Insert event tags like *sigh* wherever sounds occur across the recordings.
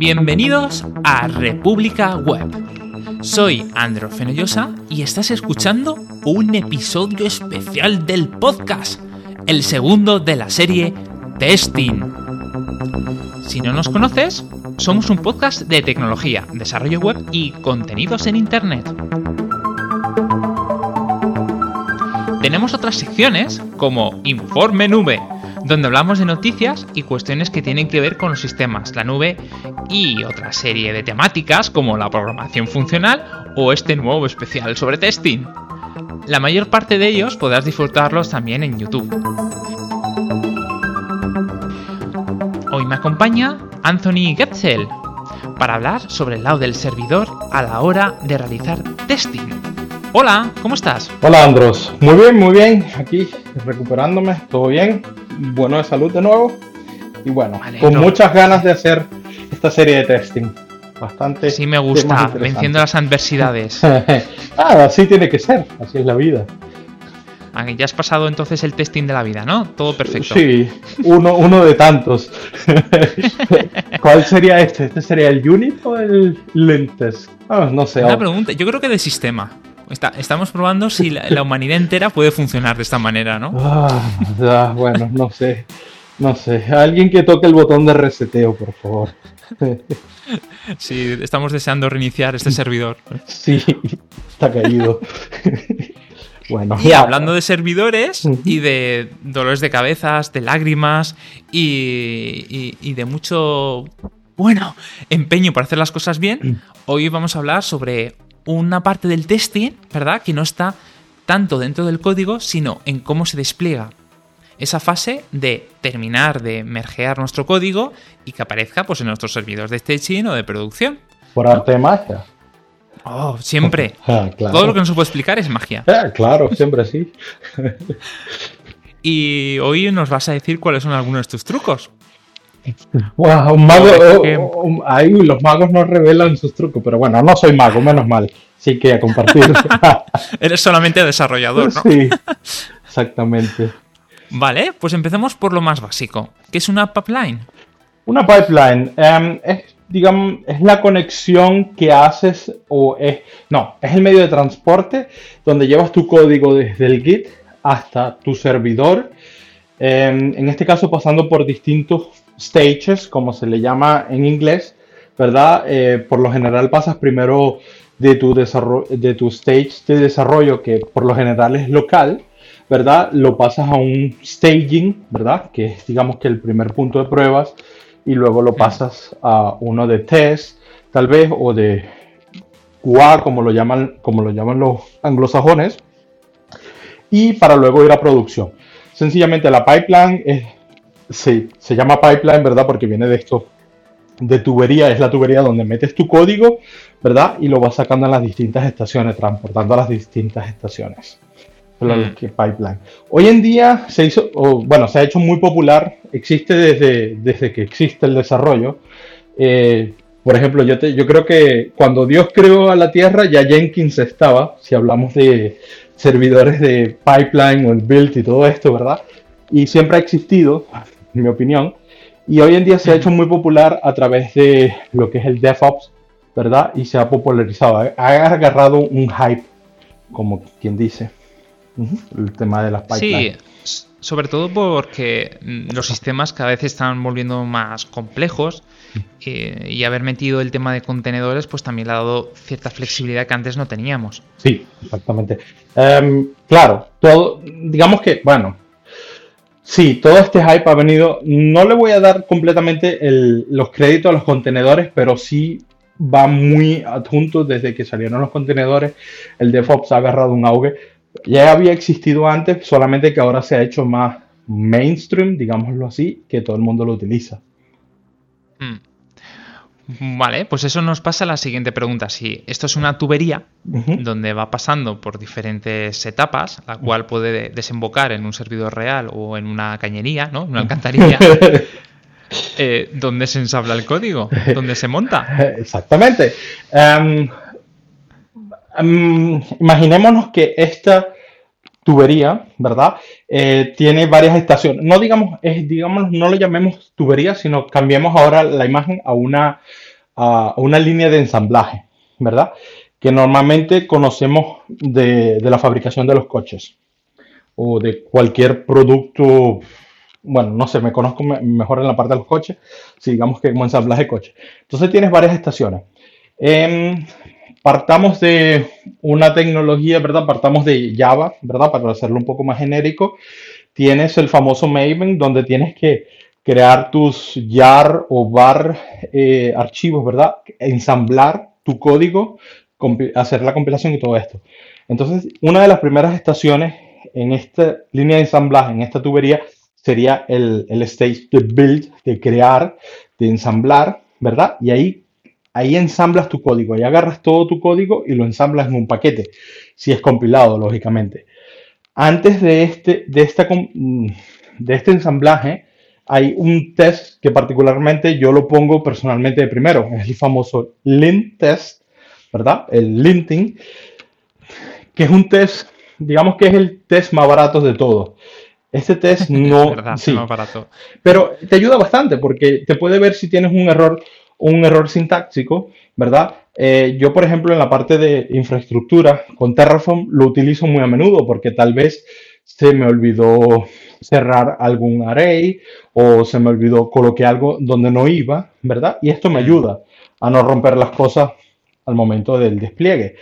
Bienvenidos a República Web. Soy Andro Fenollosa y estás escuchando un episodio especial del podcast, el segundo de la serie Testing. Si no nos conoces, somos un podcast de tecnología, desarrollo web y contenidos en Internet. Tenemos otras secciones como Informe Nube, donde hablamos de noticias y cuestiones que tienen que ver con los sistemas, la nube y otra serie de temáticas como la programación funcional o este nuevo especial sobre testing. La mayor parte de ellos podrás disfrutarlos también en YouTube. Hoy me acompaña Anthony Getzel para hablar sobre el lado del servidor a la hora de realizar testing. Hola, ¿cómo estás? Hola Andros, muy bien, muy bien, aquí recuperándome, todo bien, bueno de salud de nuevo y bueno, con muchas ganas de hacer esta serie de testing. Bastante. Sí, me gusta, venciendo las adversidades. *laughs* ah, así tiene que ser, así es la vida. Ah, ya has pasado entonces el testing de la vida, ¿no? Todo perfecto. Sí, uno, uno de tantos. *laughs* ¿Cuál sería este? ¿Este sería el unit o el lentes? Ah, no sé. Una pregunta, yo creo que de sistema. Estamos probando si la, humanidad entera puede funcionar de esta manera, ¿no? Ah, bueno, no sé. No sé. Alguien que toque el botón de reseteo, por favor. *laughs* Sí, estamos deseando reiniciar este servidor. Sí, está caído. Bueno, y hablando de servidores y de dolores de cabezas, de lágrimas y, y, de mucho, bueno, empeño para hacer las cosas bien, hoy vamos a hablar sobre una parte del testing, ¿verdad? Que no está tanto dentro del código, sino en cómo se despliega esa fase de terminar de mergear nuestro código y que aparezca pues, en nuestros servidores de staging o de producción. Por arte de magia. Oh, siempre. *laughs* Ah, Todo lo que no se puede explicar es magia. *laughs* Ah, claro, siempre sí. *laughs* y hoy nos vas a decir cuáles son algunos de tus trucos. *laughs* Wow, un mago, oh, oh, ahí los magos no revelan sus trucos, pero bueno, no soy mago, menos mal. Sí que a compartir. *laughs* Eres solamente desarrollador, ¿no? Sí, exactamente. Vale, pues empecemos por lo más básico. ¿Qué es una pipeline? Una pipeline em, es digamos, es la conexión que haces o es, no, es el medio de transporte donde llevas tu código desde el Git hasta tu servidor. Em, en este caso pasando por distintos stages, como se le llama en inglés, ¿verdad? Eh, por lo general pasas primero de tu, desarrollo, de tu stage de desarrollo, que por lo general es local, ¿verdad? Lo pasas a un staging, ¿verdad? Que es digamos que el primer punto de pruebas y luego lo pasas a uno de test, tal vez, o de QA, como lo llaman, como lo llaman los anglosajones, y para luego ir a producción. Sencillamente la pipeline es, sí, se llama pipeline, ¿verdad? Porque viene de esto, de tubería, es la tubería donde metes tu código, ¿verdad? Y lo vas sacando a las distintas estaciones, transportando a las distintas estaciones. Mm. pipeline. Hoy en día se hizo, bueno, se ha hecho muy popular, existe desde, desde que existe el desarrollo. Eh, por ejemplo, yo, te, yo creo que cuando Dios creó a la Tierra ya Jenkins estaba, si hablamos de servidores de pipeline o el build y todo esto, ¿verdad? Y siempre ha existido, en mi opinión. Y hoy en día se ha hecho muy popular a través de lo que es el DevOps, ¿verdad? Y se ha popularizado, ha agarrado un hype, como quien dice el tema de las pipelines. Sí, sobre todo porque los sistemas cada vez están volviendo más complejos eh, y haber metido el tema de contenedores pues también le ha dado cierta flexibilidad que antes no teníamos. Sí, exactamente. Em, claro, todo, digamos que, bueno, sí, todo este hype ha venido, no le voy a dar completamente los créditos a los contenedores, pero sí va muy adjunto desde que salieron los contenedores, el DevOps ha agarrado un auge ya había existido antes, solamente que ahora se ha hecho más mainstream, digámoslo así, que todo el mundo lo utiliza. Hmm. Vale, pues eso nos pasa a la siguiente pregunta. Si esto es una tubería donde va pasando por diferentes etapas, la cual puede desembocar en un servidor real o en una cañería, ¿no? Una alcantarilla. *laughs* eh, ¿Dónde se ensabla el código? ¿Dónde se monta? *laughs* Exactamente. Em, imaginémonos que esta tubería, ¿verdad? Eh, tiene varias estaciones. No digamos, es, digamos, no lo llamemos tubería, sino cambiemos ahora la imagen a una, a una línea de ensamblaje, ¿verdad? Que normalmente conocemos de, la fabricación de los coches o de cualquier producto. Bueno, no sé, me conozco mejor en la parte de los coches, si digamos que como ensamblaje de coches. Entonces tienes varias estaciones. Em, partamos de una tecnología, ¿verdad? Partamos de Java, ¿verdad? Para hacerlo un poco más genérico. Tienes el famoso Maven, donde tienes que crear tus YAR o VAR eh, archivos, ¿verdad? Ensamblar tu código, hacer la compilación y todo esto. Entonces, una de las primeras estaciones en esta línea de ensamblaje, en esta tubería, sería el, el stage de build, de crear, de ensamblar, ¿verdad? Y ahí, ahí ensamblas tu código, ahí agarras todo tu código y lo ensamblas en un paquete, si es compilado, lógicamente. Antes de este, de esta, de este ensamblaje, hay un test que particularmente yo lo pongo personalmente de primero, es el famoso lint test, ¿verdad? El linting, que es un test, digamos que es el test más barato de todos. Este test *laughs* no... verdad, sí, más barato. Pero te ayuda bastante porque te puede ver si tienes un error, un error sintáctico, ¿verdad? Eh, yo, por ejemplo, en la parte de infraestructura con Terraform lo utilizo muy a menudo porque tal vez se me olvidó cerrar algún array o se me olvidó coloqué algo donde no iba, ¿verdad? Y esto me ayuda a no romper las cosas al momento del despliegue.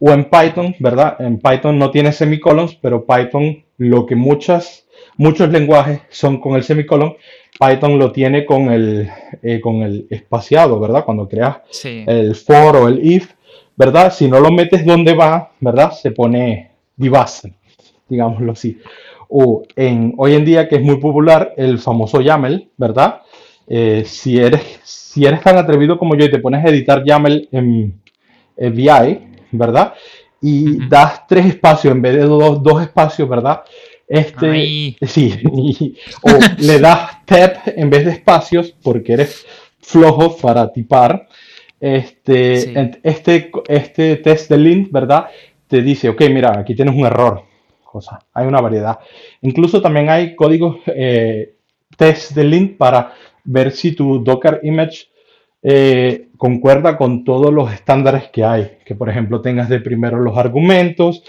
O en Python, ¿verdad? En Python no tiene semicolons, pero Python lo que muchas, muchos lenguajes son con el semicolon, Python lo tiene con el, eh, con el espaciado, ¿verdad? Cuando creas el for o el if, ¿verdad? Si no lo metes donde va, ¿verdad? Se pone divas, digámoslo así o en, hoy en día que es muy popular el famoso YAML, ¿verdad? Eh, si, eres, si eres tan atrevido como yo y te pones a editar YAML en, VI, ¿verdad? Y das tres espacios en vez de dos, dos espacios, ¿verdad? Este, sí, *laughs* o le das tab en vez de espacios porque eres flojo para tipar. Este, este, este test de lint, ¿verdad? Te dice, ok, mira, aquí tienes un error hay una variedad. Incluso también hay códigos eh, test de lint para ver si tu Docker image eh, concuerda con todos los estándares que hay. Que por ejemplo tengas de primero los argumentos,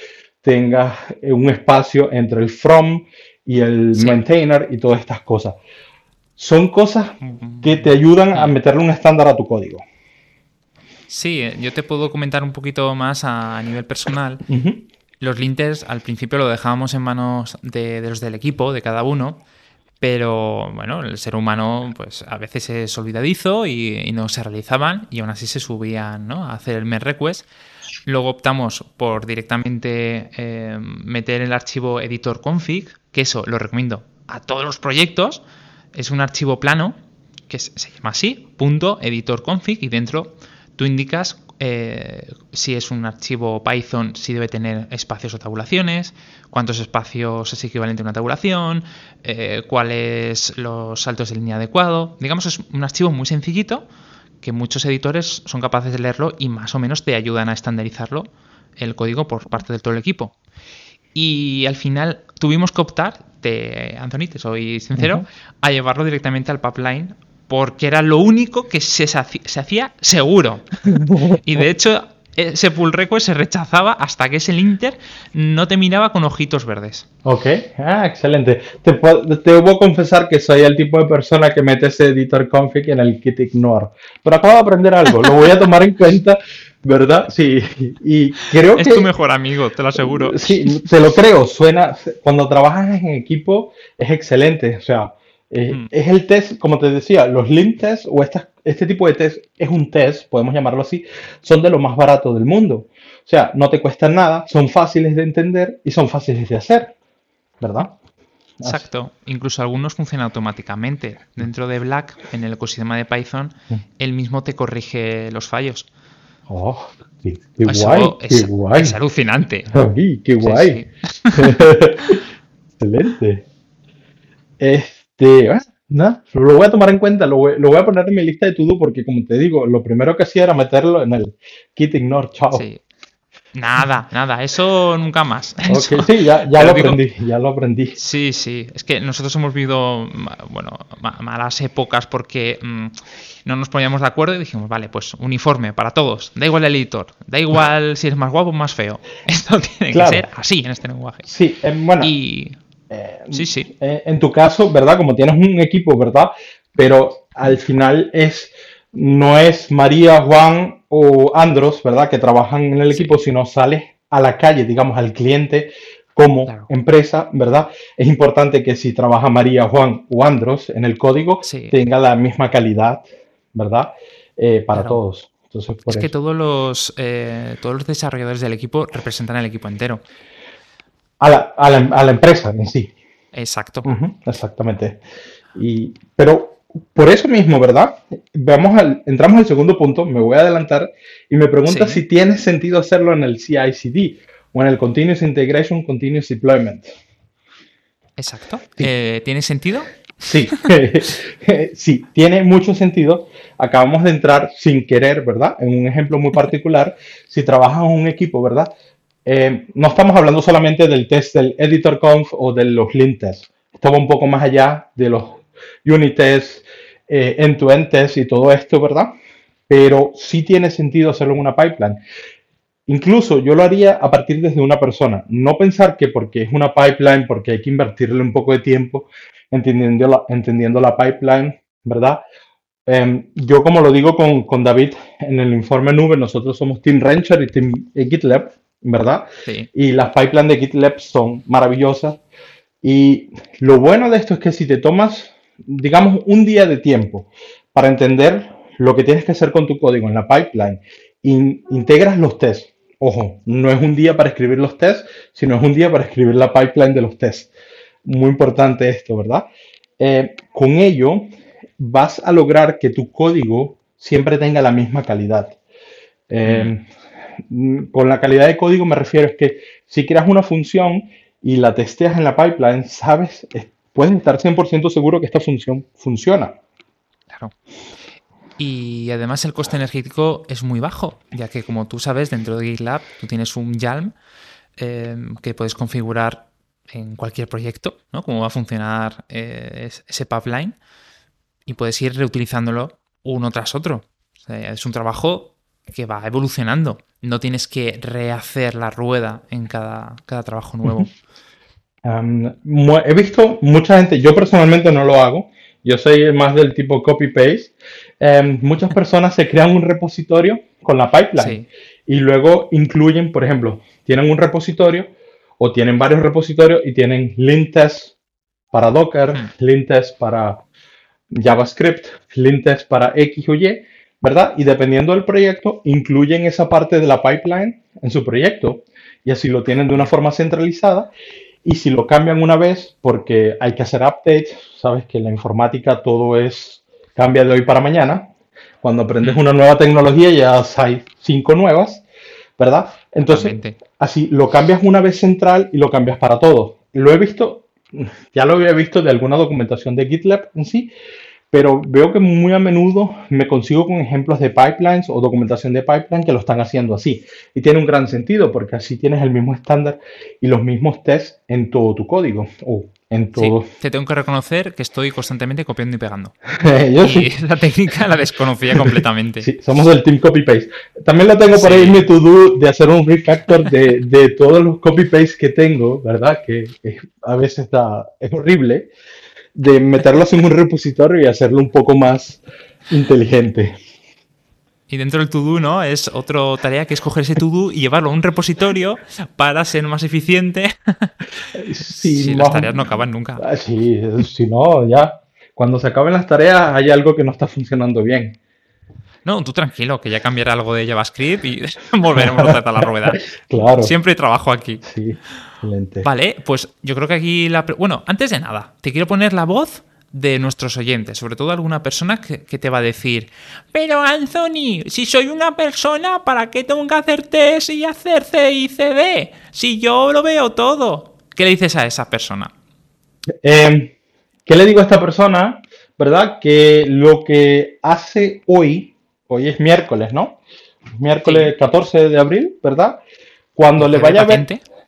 tengas eh, un espacio entre el from y el maintainer y todas estas cosas. Son cosas que te ayudan a meterle un estándar a tu código. Sí, yo te puedo comentar un poquito más a nivel personal. Los linters al principio lo dejábamos en manos de, los del equipo, de cada uno, pero bueno, el ser humano pues a veces es olvidadizo y, no se realizaban y aún así se subían ¿no? a hacer el merge request. Luego optamos por directamente eh, meter el archivo editor config, que eso lo recomiendo a todos los proyectos. Es un archivo plano que se llama así, punto editor config y dentro tú indicas eh, si es un archivo Python, si debe tener espacios o tabulaciones, cuántos espacios es equivalente a una tabulación, eh, cuáles los saltos de línea adecuado. Digamos, es un archivo muy sencillito que muchos editores son capaces de leerlo y más o menos te ayudan a estandarizarlo el código por parte de todo el equipo. Y al final tuvimos que optar, te, Anthony, te soy sincero, a llevarlo directamente al pipeline porque era lo único que se, hacía seguro. *laughs* Y de hecho, ese pull request se rechazaba hasta que ese linter no te miraba con ojitos verdes. Ok, ah, excelente. Te, te debo confesar que soy el tipo de persona que mete ese editor config en el kit ignore. Pero acabo de aprender algo, lo voy a tomar en cuenta, ¿verdad? Sí, y creo que... Es tu mejor amigo, te lo aseguro. Sí, te lo creo, suena... Cuando trabajas en equipo es excelente, o sea eh, mm. Es el test, como te decía, los tests o este tipo de test es un test, podemos llamarlo así, son de lo más barato del mundo. O sea, no te cuestan nada, son fáciles de entender y son fáciles de hacer, ¿verdad? Exacto. Incluso algunos funcionan automáticamente. Dentro de Black, en el ecosistema de Python, mm. él mismo te corrige los fallos. Oh, qué, guay, es, qué guay. Es alucinante. *laughs* qué guay. *laughs* Excelente. *laughs* Este, lo voy a tomar en cuenta, lo voy, a poner en mi lista de todo porque como te digo, lo primero que hacía era meterlo en el kit ignore, chao. Nada, nada, eso nunca más. *laughs* sí, ya, lo aprendí, ya lo aprendí. Sí, sí, es que nosotros hemos vivido, bueno, malas épocas porque mm, no nos poníamos de acuerdo y dijimos, vale, pues uniforme para todos, da igual el editor, da igual si es más guapo o más feo. *laughs* Esto tiene que ser así en este lenguaje. Sí, bueno. Y... Eh, sí, sí. Eh, en tu caso, ¿verdad? Como tienes un equipo, ¿verdad? Pero al final es no es María, Juan o Andros, ¿verdad? Que trabajan en el equipo, sino sales a la calle, digamos, al cliente como empresa, ¿verdad? Es importante que si trabaja María, Juan o Andros en el código, tenga la misma calidad, ¿verdad? Eh, para todos. Entonces, es que todos los, eh, todos los desarrolladores del equipo representan el equipo entero. A la, a la, empresa en sí. Exacto. exactamente. Y, pero por eso mismo, ¿verdad? Vamos al, entramos al segundo punto, me voy a adelantar y me pregunta si tiene sentido hacerlo en el CI/CD o en el Continuous Integration, Continuous Deployment. Exacto. Eh, ¿Tiene sentido? Sí, *laughs* *laughs* sí, tiene mucho sentido. Acabamos de entrar sin querer, ¿verdad? En un ejemplo muy particular, si trabajas en un equipo, ¿verdad? Eh, no estamos hablando solamente del test del editor conf o de los lint tests. Estamos un poco más allá de los unit tests, eh, end-to-end test y todo esto, ¿verdad? Pero sí tiene sentido hacerlo en una pipeline. Incluso yo lo haría a partir desde una persona. No pensar que porque es una pipeline, porque hay que invertirle un poco de tiempo entendiendo la, entendiendo la pipeline, ¿verdad? Em, yo como lo digo con, David en el informe nube, nosotros somos Team Rancher y Team GitLab, ¿verdad? Y las pipelines de GitLab son maravillosas. Y lo bueno de esto es que si te tomas digamos, un día de tiempo para entender lo que tienes que hacer con tu código en la pipeline, integras los tests. Ojo, no es un día para escribir los tests, sino es un día para escribir la pipeline de los tests. Muy importante esto, ¿verdad? Eh, con ello vas a lograr que tu código siempre tenga la misma calidad. Eh, con la calidad de código me refiero es que si creas una función y la testeas en la pipeline, sabes puedes estar 100% seguro que esta función funciona. Claro. Y además el coste energético es muy bajo, ya que como tú sabes, dentro de GitLab tú tienes un YALM eh, que puedes configurar en cualquier proyecto, ¿no? Cómo va a funcionar eh, ese pipeline y puedes ir reutilizándolo uno tras otro. es un trabajo que va evolucionando. No tienes que rehacer la rueda en cada, cada trabajo nuevo *laughs* he visto mucha gente, yo personalmente no lo hago, yo soy más del tipo copy-paste. Em, muchas personas se crean un repositorio con la pipeline y luego incluyen, por ejemplo, tienen un repositorio o tienen varios repositorios y tienen lint test para Docker, mm. lint test para JavaScript, lint test para X o Y, ¿verdad? Y dependiendo del proyecto, incluyen esa parte de la pipeline en su proyecto y así lo tienen de una forma centralizada y si lo cambian una vez, porque hay que hacer updates, sabes que la informática todo es, cambia de hoy para mañana. Cuando aprendes una nueva tecnología ya hay cinco nuevas, ¿verdad? Entonces, así lo cambias una vez central y lo cambias para todo. Lo he visto, ya lo había visto de alguna documentación de GitLab en sí, pero veo que muy a menudo me consigo con ejemplos de pipelines o documentación de pipeline que lo están haciendo así. Y tiene un gran sentido porque así tienes el mismo estándar y los mismos tests en todo tu código o en todo. te tengo que reconocer que estoy constantemente copiando y pegando. *laughs* Yo y sí. *laughs* la técnica la desconocía *laughs* completamente. Sí, somos del team copy-paste. También lo tengo por ahí en mi to-do de hacer un refactor de, de todos los copy-paste que tengo, ¿verdad? Que a veces está, es horrible de meterlos en un repositorio y hacerlo un poco más inteligente. Y dentro del to-do, ¿no? Es otra tarea que es coger ese to-do y llevarlo a un repositorio para ser más eficiente. *laughs* Sí, si las tareas no acaban nunca. Ah, sí, si no, ya. Cuando se acaben las tareas hay algo que no está funcionando bien. No, tú tranquilo, que ya cambiará algo de JavaScript y *laughs* volveremos a tratar la rueda. *laughs* claro. Siempre trabajo aquí. Sí. Vale, pues yo creo que aquí la... Bueno, antes de nada, te quiero poner la voz de nuestros oyentes, sobre todo alguna persona que, te va a decir, pero Anthony, si soy una persona, ¿para qué tengo que hacer test y hacer C y CD? Si yo lo veo todo. ¿Qué le dices a esa persona? Em, ¿Qué le digo a esta persona? ¿Verdad? Que lo que hace hoy, hoy es miércoles, ¿no? Miércoles 14 de abril, ¿verdad? Cuando le vaya a ver...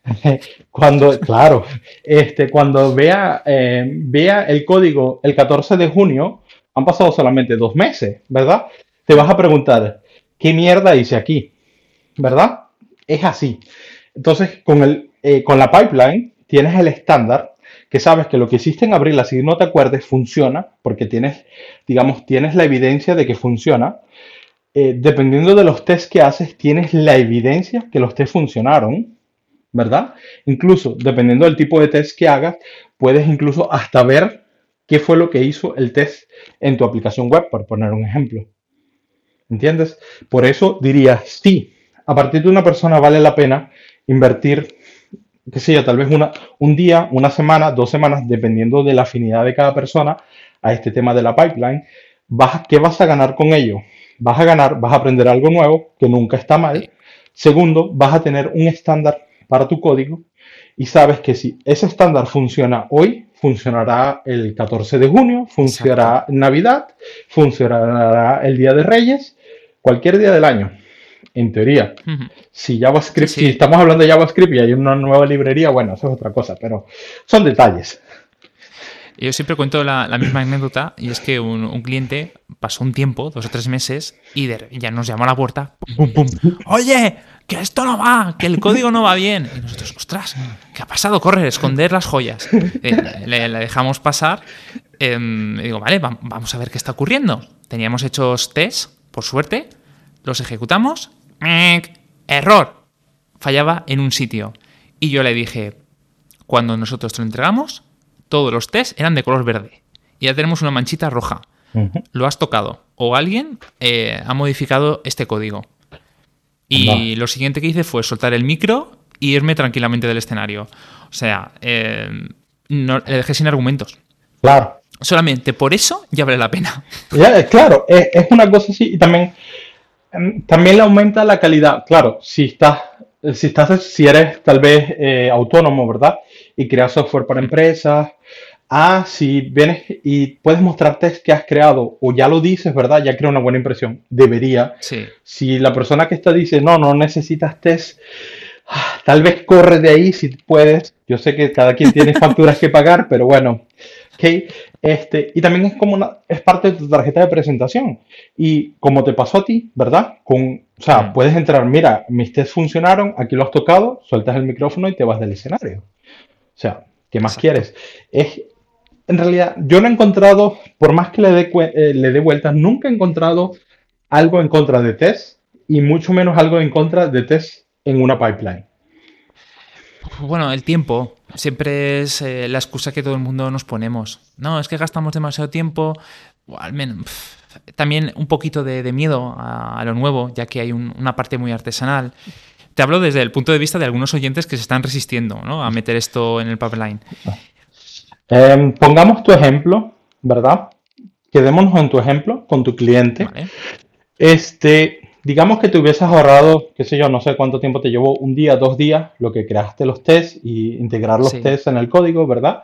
*laughs* Cuando, claro, este, cuando vea, eh, vea el código el 14 de junio, han pasado solamente dos meses, ¿verdad? Te vas a preguntar, ¿qué mierda hice aquí? ¿Verdad? Es así. Entonces, con, el, eh, con la pipeline tienes el estándar que sabes que lo que hiciste en abril, así no te acuerdes, funciona, porque tienes, digamos, tienes la evidencia de que funciona. Eh, dependiendo de los tests que haces, tienes la evidencia que los tests funcionaron, ¿verdad? Incluso, dependiendo del tipo de test que hagas, puedes incluso hasta ver qué fue lo que hizo el test en tu aplicación web, por poner un ejemplo. ¿Entiendes? Por eso diría, sí, a partir de una persona vale la pena invertir qué sé yo, tal vez una, un día, una semana, dos semanas, dependiendo de la afinidad de cada persona a este tema de la pipeline, vas, ¿qué vas a ganar con ello? Vas a ganar, vas a aprender algo nuevo, que nunca está mal. Segundo, vas a tener un estándar para tu código y sabes que si ese estándar funciona hoy, funcionará el 14 de junio, funcionará Navidad, funcionará el Día de Reyes, cualquier día del año en teoría. Si JavaScript, si estamos hablando de JavaScript y hay una nueva librería, bueno, eso es otra cosa, pero son detalles. Yo siempre cuento la, misma anécdota y es que un, cliente pasó un tiempo, dos o tres meses, y ya nos llamó a la puerta, pum, pum, oye, que esto no va, que el código no va bien. Y nosotros, ostras, ¿qué ha pasado? Corre, esconder las joyas. Eh, le, dejamos pasar. Em, y digo, vale, vamos a ver qué está ocurriendo. Teníamos hechos test, por suerte, los ejecutamos error, fallaba en un sitio. Y yo le dije, cuando nosotros te lo entregamos, todos los test eran de color verde. Y ya tenemos una manchita roja. Lo has tocado. O alguien eh, ha modificado este código. Y lo siguiente que hice fue soltar el micro y irme tranquilamente del escenario. O sea, eh, no, le dejé sin argumentos. Claro. Solamente por eso ya vale la pena. claro, es, es, una cosa así. Y también Em, también le aumenta la calidad. Claro, si estás, si estás, si eres tal vez eh, autónomo, ¿verdad? Y creas software para empresas. Ah, si vienes y puedes mostrarte que has creado o ya lo dices, ¿verdad? Ya crea una buena impresión. Debería. Sí. Si la persona que está dice, no, no necesitas test, ah, tal vez corre de ahí si puedes. Yo sé que cada quien tiene *laughs* facturas que pagar, pero bueno. Okay. Este, y también es como una, es parte de tu tarjeta de presentación. Y como te pasó a ti, ¿verdad? Con, o sea, puedes entrar, mira, mis tests funcionaron, aquí lo has tocado, sueltas el micrófono y te vas del escenario. O sea, ¿qué más quieres? Es, en realidad, yo no he encontrado, por más que le dé, eh, le dé vueltas, nunca he encontrado algo en contra de test y mucho menos algo en contra de test en una pipeline. Bueno, el tiempo siempre es eh, la excusa que todo el mundo nos ponemos. No, es que gastamos demasiado tiempo, al menos también un poquito de, miedo a, lo nuevo, ya que hay una parte muy artesanal. Te hablo desde el punto de vista de algunos oyentes que se están resistiendo ¿no? a meter esto en el pipeline. Em, pongamos tu ejemplo, ¿verdad? Quedémonos en tu ejemplo con tu cliente. Este, digamos que te hubieses ahorrado, qué sé yo, no sé cuánto tiempo te llevó, un día, dos días, lo que creaste los tests y integrar los tests en el código, ¿verdad?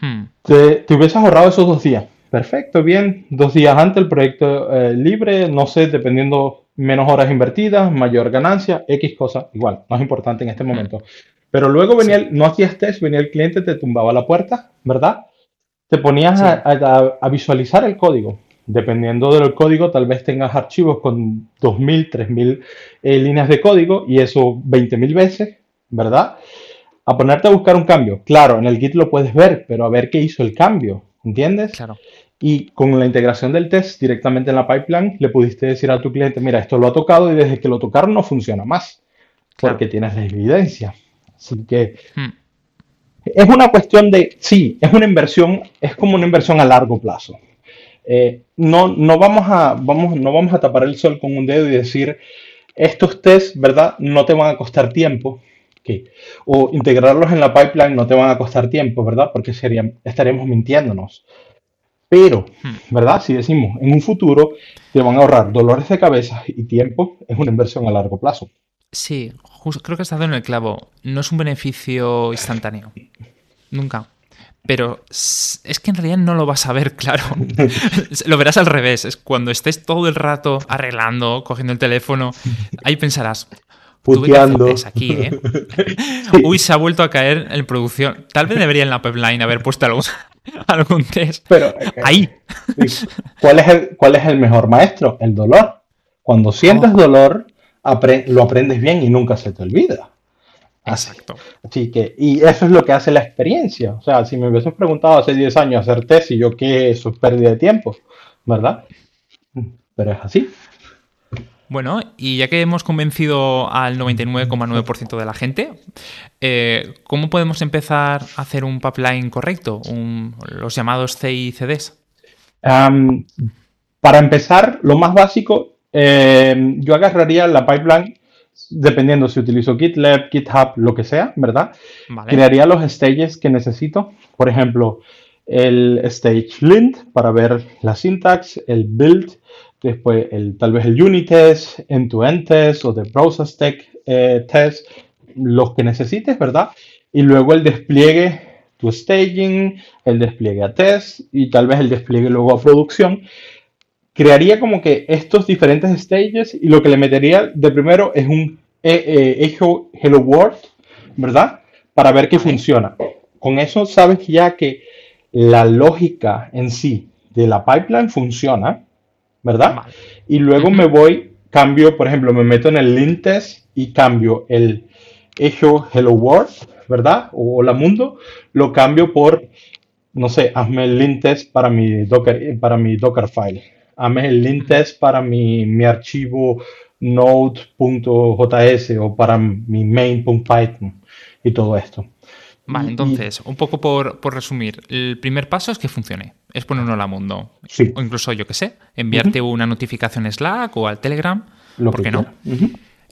Hmm. Te, te, hubieses ahorrado esos dos días. Perfecto, bien. Dos días antes el proyecto eh, libre, no sé, dependiendo menos horas invertidas, mayor ganancia, X cosa, igual, no es importante en este hmm. momento. Pero luego venía, el, no hacías test, venía el cliente, te tumbaba la puerta, ¿verdad? Te ponías a visualizar el código Dependiendo del código, tal vez tengas archivos con 2.000, 3.000 eh, líneas de código y eso 20.000 veces, ¿verdad? A ponerte a buscar un cambio. Claro, en el Git lo puedes ver, pero a ver qué hizo el cambio, ¿entiendes? Claro. Y con la integración del test directamente en la pipeline, le pudiste decir a tu cliente, mira, esto lo ha tocado y desde que lo tocaron no funciona más, porque tienes la evidencia. Así que hmm. es una cuestión de, sí, es una inversión, es como una inversión a largo plazo. Eh, no, no, vamos a, vamos, no vamos a tapar el sol con un dedo y decir, estos tests, ¿verdad? No te van a costar tiempo. O integrarlos en la pipeline no te van a costar tiempo, ¿verdad? Porque serían, estaríamos mintiéndonos. Pero, hmm. ¿verdad? Si decimos en un futuro te van a ahorrar dolores de cabeza y tiempo, es una inversión a largo plazo. Sí, creo que has dado en el clavo. No es un beneficio instantáneo. Nunca pero es que en realidad no lo vas a ver, claro. *laughs* lo verás al revés. Es cuando estés todo el rato arreglando, cogiendo el teléfono, ahí pensarás, puteando. aquí, ¿eh? *laughs* Uy, se ha vuelto a caer en producción. Tal vez debería en la pipeline haber puesto algún, *laughs* algún test. Pero, eh, ahí. ¿Cuál es, el, ¿Cuál es el mejor maestro? El dolor. Cuando sientes oh. dolor, lo aprendes bien y nunca se te olvida. Exacto. Así que, y eso es lo que hace la experiencia. O sea, si me hubieses preguntado hace 10 años hacer test y yo qué, eso es pérdida de tiempo, ¿verdad? Pero es así. Bueno, y ya que hemos convencido al 99,9% de la gente, eh, ¿cómo podemos empezar a hacer un pipeline correcto? los llamados CICDs. para empezar, lo más básico, em, yo agarraría la pipeline, dependiendo si utilizo GitLab, GitHub, lo que sea, ¿verdad? Crearía los stages que necesito. Por ejemplo, el stage lint para ver la syntax, el build, después el, tal vez el unit test, end-to-end test o de process tech, eh, test, los que necesites, ¿verdad? Y luego el despliegue tu staging, el despliegue a test y tal vez el despliegue luego a producción. Crearía como que estos diferentes stages y lo que le metería de primero es un eh, eh, Hello World, ¿verdad? Para ver que funciona. Con eso sabes ya que la lógica en sí de la pipeline funciona ¿verdad? Y luego me voy, cambio, por ejemplo, me meto en el lint test y cambio el echo Hello World, ¿verdad? O la mundo, lo cambio por, no sé, hazme el lint test para mi Docker, para mi Docker file. El lint test para mi, mi archivo node.js o para mi main.python y todo esto. Vale, entonces, un poco por, resumir, el primer paso es que funcione, es ponerlo a mundo. Sí. O incluso, yo qué sé, enviarte una notificación Slack o al Telegram, lo ¿por qué no?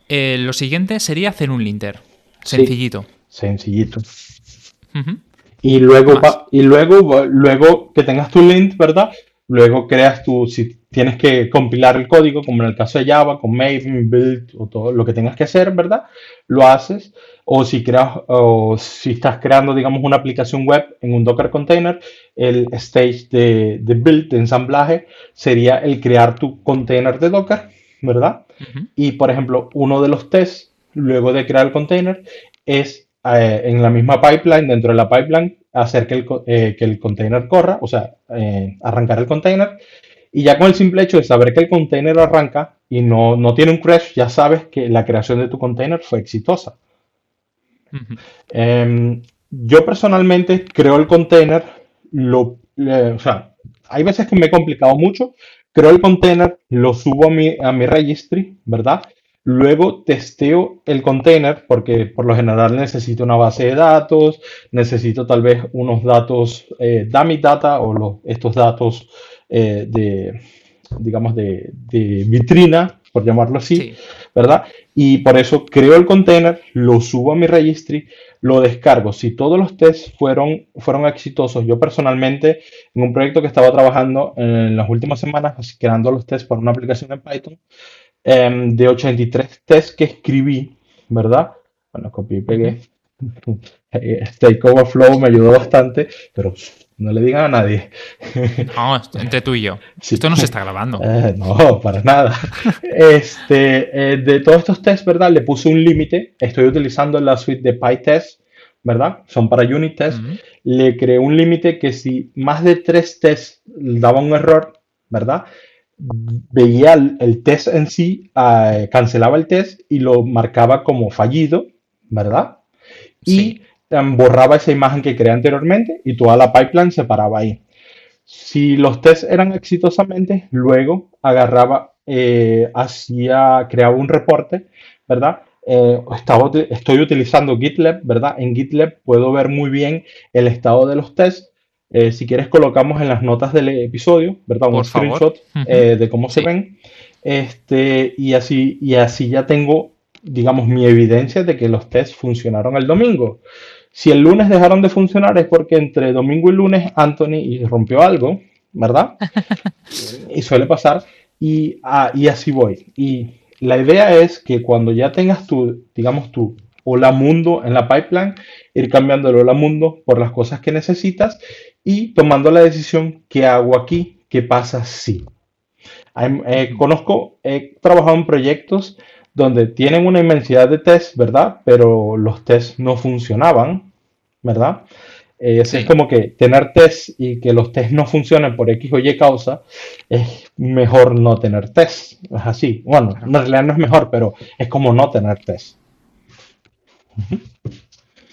Eh, lo siguiente sería hacer un linter, sencillito. sencillito. Y luego, y luego, luego que tengas tu lint, ¿verdad? Luego creas tu, si tienes que compilar el código, como en el caso de Java, con Maven, Build o todo lo que tengas que hacer, ¿verdad? Lo haces. O si, creas, o si estás creando, digamos, una aplicación web en un Docker container, el stage de, build, de ensamblaje, sería el crear tu container de Docker, ¿verdad? Y, por ejemplo, uno de los tests, luego de crear el container, es eh, en la misma pipeline, dentro de la pipeline, hacer que el, eh, que el container corra, o sea, eh, arrancar el container. Y ya con el simple hecho de saber que el container arranca y no, no tiene un crash, ya sabes que la creación de tu container fue exitosa. Em, yo personalmente creo el container, lo, o sea, hay veces que me he complicado mucho, creo el container, lo subo a mi, a mi registry, ¿verdad? Luego testeo el container porque por lo general necesito una base de datos, necesito tal vez unos datos eh, dummy data o estos datos eh, de, digamos, de, vitrina, por llamarlo así, ¿verdad? Y por eso creo el container, lo subo a mi registry, lo descargo. Si todos los tests fueron, fueron exitosos, yo personalmente en un proyecto que estaba trabajando en las últimas semanas, creando los tests para una aplicación en Python, Em, de 83 tests que escribí, ¿verdad? Bueno, copié y pegué. *laughs* Eh, Stake Overflow me ayudó bastante, pero no le digan a nadie. No, entre tú y yo. *laughs* Esto no se está grabando. *laughs* Eh, no, para nada. Este, eh, de todos estos tests, ¿verdad? Le puse un límite. Estoy utilizando la suite de PyTest, ¿verdad? Son para unit tests. Le creé un límite que si más de tres tests daba un error, ¿verdad? Veía el, test en sí, ah, cancelaba el test y lo marcaba como fallido, ¿verdad? Y em, borraba esa imagen que creé anteriormente y toda la pipeline se paraba ahí. Si los tests eran exitosamente, luego agarraba, eh, hacía, creaba un reporte, ¿verdad? Eh, estaba, estoy utilizando GitLab, ¿verdad? En GitLab puedo ver muy bien el estado de los tests eh, si quieres, colocamos en las notas del episodio, ¿verdad? Un screenshot eh, de cómo se ven. Este, y, así, y así ya tengo, digamos, mi evidencia de que los tests funcionaron el domingo. Si el lunes dejaron de funcionar es porque entre domingo y lunes Anthony rompió algo, ¿verdad? *laughs* y suele pasar. Y, ah, y así voy. Y la idea es que cuando ya tengas tu, digamos, tu Hola Mundo en la pipeline, ir cambiando el Hola Mundo por las cosas que necesitas y tomando la decisión, ¿qué hago aquí? ¿Qué pasa si? Eh, conozco, he trabajado en proyectos donde tienen una inmensidad de test, ¿verdad? Pero los tests no funcionaban, ¿verdad? Eh, es como que tener test y que los test no funcionen por X o Y causa, es mejor no tener test. Es así. Bueno, en realidad no es mejor, pero es como no tener test.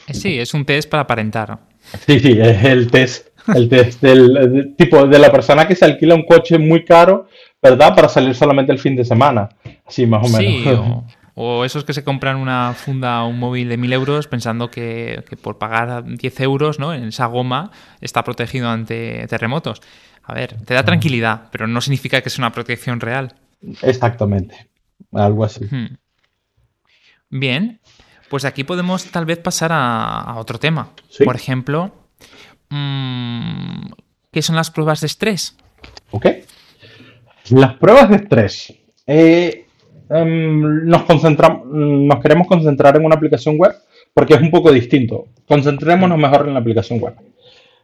Sí, es un test para aparentar. Sí, sí, es el test, el test del, tipo de la persona que se alquila un coche muy caro, ¿verdad? Para salir solamente el fin de semana. Así más o menos. Sí, o, esos que se compran una funda o un móvil de 1000 euros pensando que, por pagar 10 euros ¿no? en esa goma está protegido ante terremotos. A ver, te da tranquilidad, pero no significa que sea una protección real. Exactamente, algo así. Bien, pues aquí podemos tal vez pasar a, otro tema. Por ejemplo, mm, ¿qué son las pruebas de estrés? Ok. Las pruebas de estrés. Eh, em, nos, concentramos, nos queremos concentrar en una aplicación web porque es un poco distinto. Concentrémonos mejor en la aplicación web.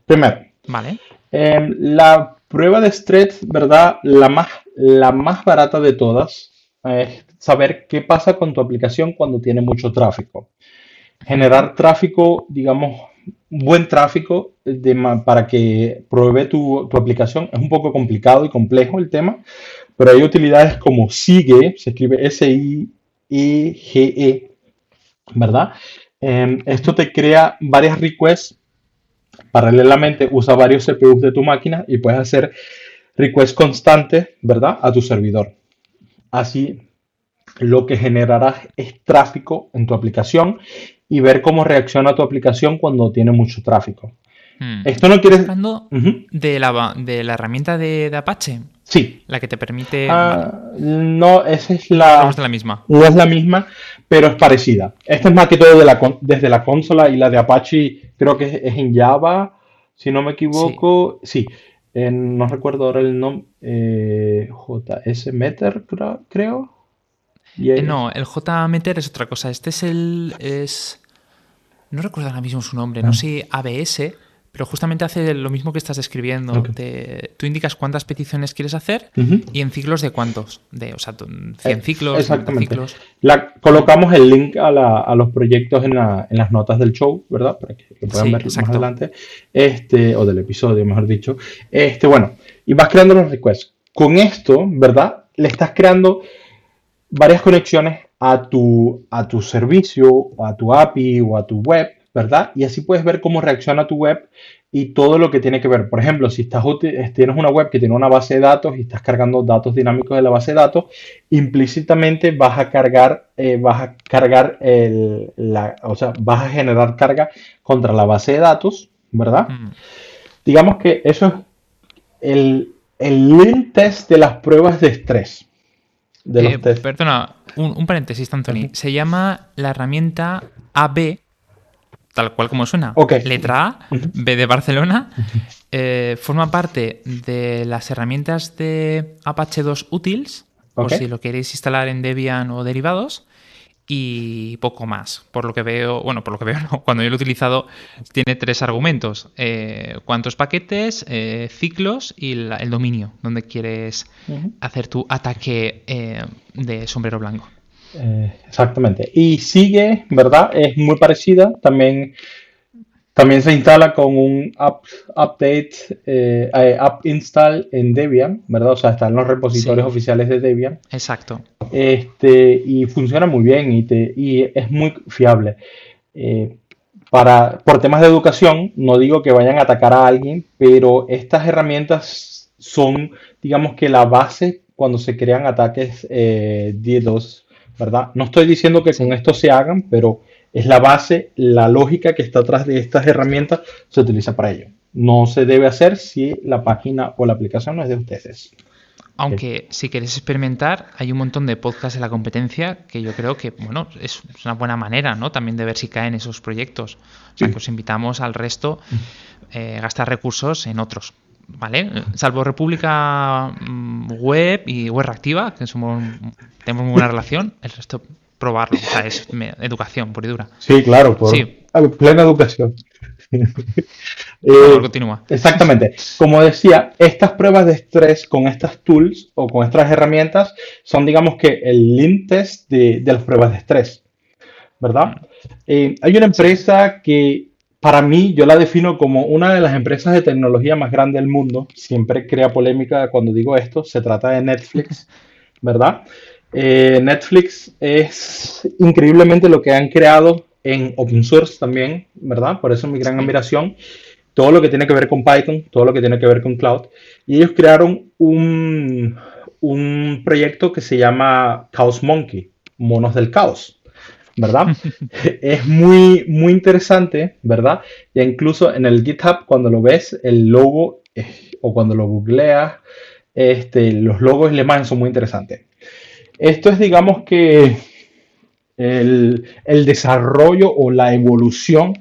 Primero, vale. Em, la prueba de estrés, ¿verdad? La más, la más barata de todas es saber qué pasa con tu aplicación cuando tiene mucho tráfico. Generar tráfico, digamos, buen tráfico para que pruebe tu, aplicación es un poco complicado y complejo el tema, pero hay utilidades como Sigue, se escribe S-I-E-G-E, ¿verdad? Em, esto te crea varias requests paralelamente, usa varios CPUs de tu máquina y puedes hacer requests constantes, ¿verdad? A tu servidor. Así lo que generará es tráfico en tu aplicación y ver cómo reacciona tu aplicación cuando tiene mucho tráfico. Hmm. Esto no quiere hablando de, la, de la herramienta de, Apache. Sí. La que te permite. Ah, no, esa es la. No es la misma. No es la misma, pero es parecida. Esta es más que todo de la, desde la consola y la de Apache creo que es, en Java, si no me equivoco. Sí. no recuerdo ahora el nombre. Eh, JS Meter, creo. Eh, no, el JMeter es otra cosa. Este es el. Es... No recuerdo ahora mismo su nombre, no ah. sé, ABS, pero justamente hace lo mismo que estás describiendo. tú indicas cuántas peticiones quieres hacer y en ciclos de cuántos. De, o sea, 100 eh, ciclos, Exactamente. ciclos. La, colocamos el link a, los proyectos en, las notas del show, ¿verdad? Para que, puedan ver más adelante. Este, o del episodio, mejor dicho. Este, bueno, y vas creando los requests. Con esto, ¿verdad? Le estás creando varias conexiones a tu, a tu servicio, a tu API o a tu web, ¿verdad? Y así puedes ver cómo reacciona tu web y todo lo que tiene que ver. Por ejemplo, si estás, tienes una web que tiene una base de datos y estás cargando datos dinámicos de la base de datos, implícitamente vas a cargar, eh, vas a cargar el, la, o sea, vas a generar carga contra la base de datos, ¿verdad? Mm. Digamos que eso es el, el test de las pruebas de estrés. Eh, perdona, un, paréntesis, Anthony. Se llama la herramienta AB, tal cual como suena. Letra A, B de Barcelona. Eh, forma parte de las herramientas de Apache 2 Utils, o si lo queréis instalar en Debian o derivados y poco más. Por lo que veo, bueno, por lo que veo, *laughs* cuando yo lo he utilizado, tiene tres argumentos: eh, cuántos paquetes, eh, ciclos y el dominio, donde quieres hacer tu ataque eh, de sombrero blanco. exactamente. Y sigue, ¿verdad? Es muy parecida. También también se instala con un app, update, eh, eh, app install en Debian, ¿verdad? O sea, está en los repositorios oficiales de Debian. Exacto. Este, y funciona muy bien y, te, y es muy fiable. Eh, para, por temas de educación, no digo que vayan a atacar a alguien, pero estas herramientas son, digamos que la base cuando se crean ataques eh, DDoS, ¿verdad? No estoy diciendo que con esto se hagan, pero es la base, la lógica que está atrás de estas herramientas se utiliza para ello. No se debe hacer si la página o la aplicación no es de ustedes. Aunque si queréis experimentar, hay un montón de podcasts en la competencia que yo creo que, bueno, es una buena manera, ¿no? También de ver si caen esos proyectos. O sea, que os invitamos al resto eh, gastar recursos en otros, ¿vale? Salvo República mm, Web y Web Reactiva, que somos, tenemos muy buena *laughs* relación, el resto probarlo. O sea, es educación pura y dura. Sí, claro, por plena educación. *laughs* Eh, continúa. Exactamente. Como decía, estas pruebas de estrés con estas tools o con estas herramientas son, digamos que, el link test de, las pruebas de estrés. ¿Verdad? Eh, hay una empresa que para mí yo la defino como una de las empresas de tecnología más grandes del mundo. Siempre crea polémica cuando digo esto. Se trata de Netflix, ¿verdad? Eh, Netflix es increíblemente lo que han creado en open source también, ¿verdad? Por eso mi gran admiración. Todo lo que tiene que ver con Python, todo lo que tiene que ver con cloud. Y ellos crearon un, un proyecto que se llama Chaos Monkey, monos del caos, ¿verdad? *laughs* es muy, muy interesante, ¿verdad? Ya incluso en el GitHub, cuando lo ves, el logo o cuando lo googleas, este, los logos imagen son muy interesantes. Esto es, digamos que, el, desarrollo o la evolución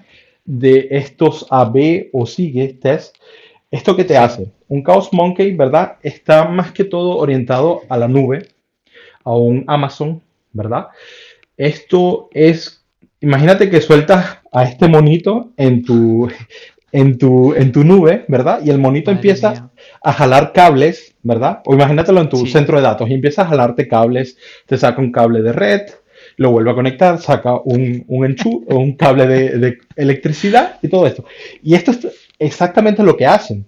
de estos AB o SIGE test. ¿Esto qué te hace? Un Chaos Monkey, ¿verdad? Está más que todo orientado a la nube, a un Amazon, ¿verdad? Esto es, imagínate que sueltas a este monito en tu, en tu, en tu nube, ¿verdad? Y el monito empieza a jalar cables, ¿verdad? O imagínatelo en tu centro de datos y empieza a jalarte cables, te saca un cable de red, lo vuelve a conectar, saca un, un enchu o *laughs* un cable de, electricidad y todo esto. Y esto es exactamente lo que hacen.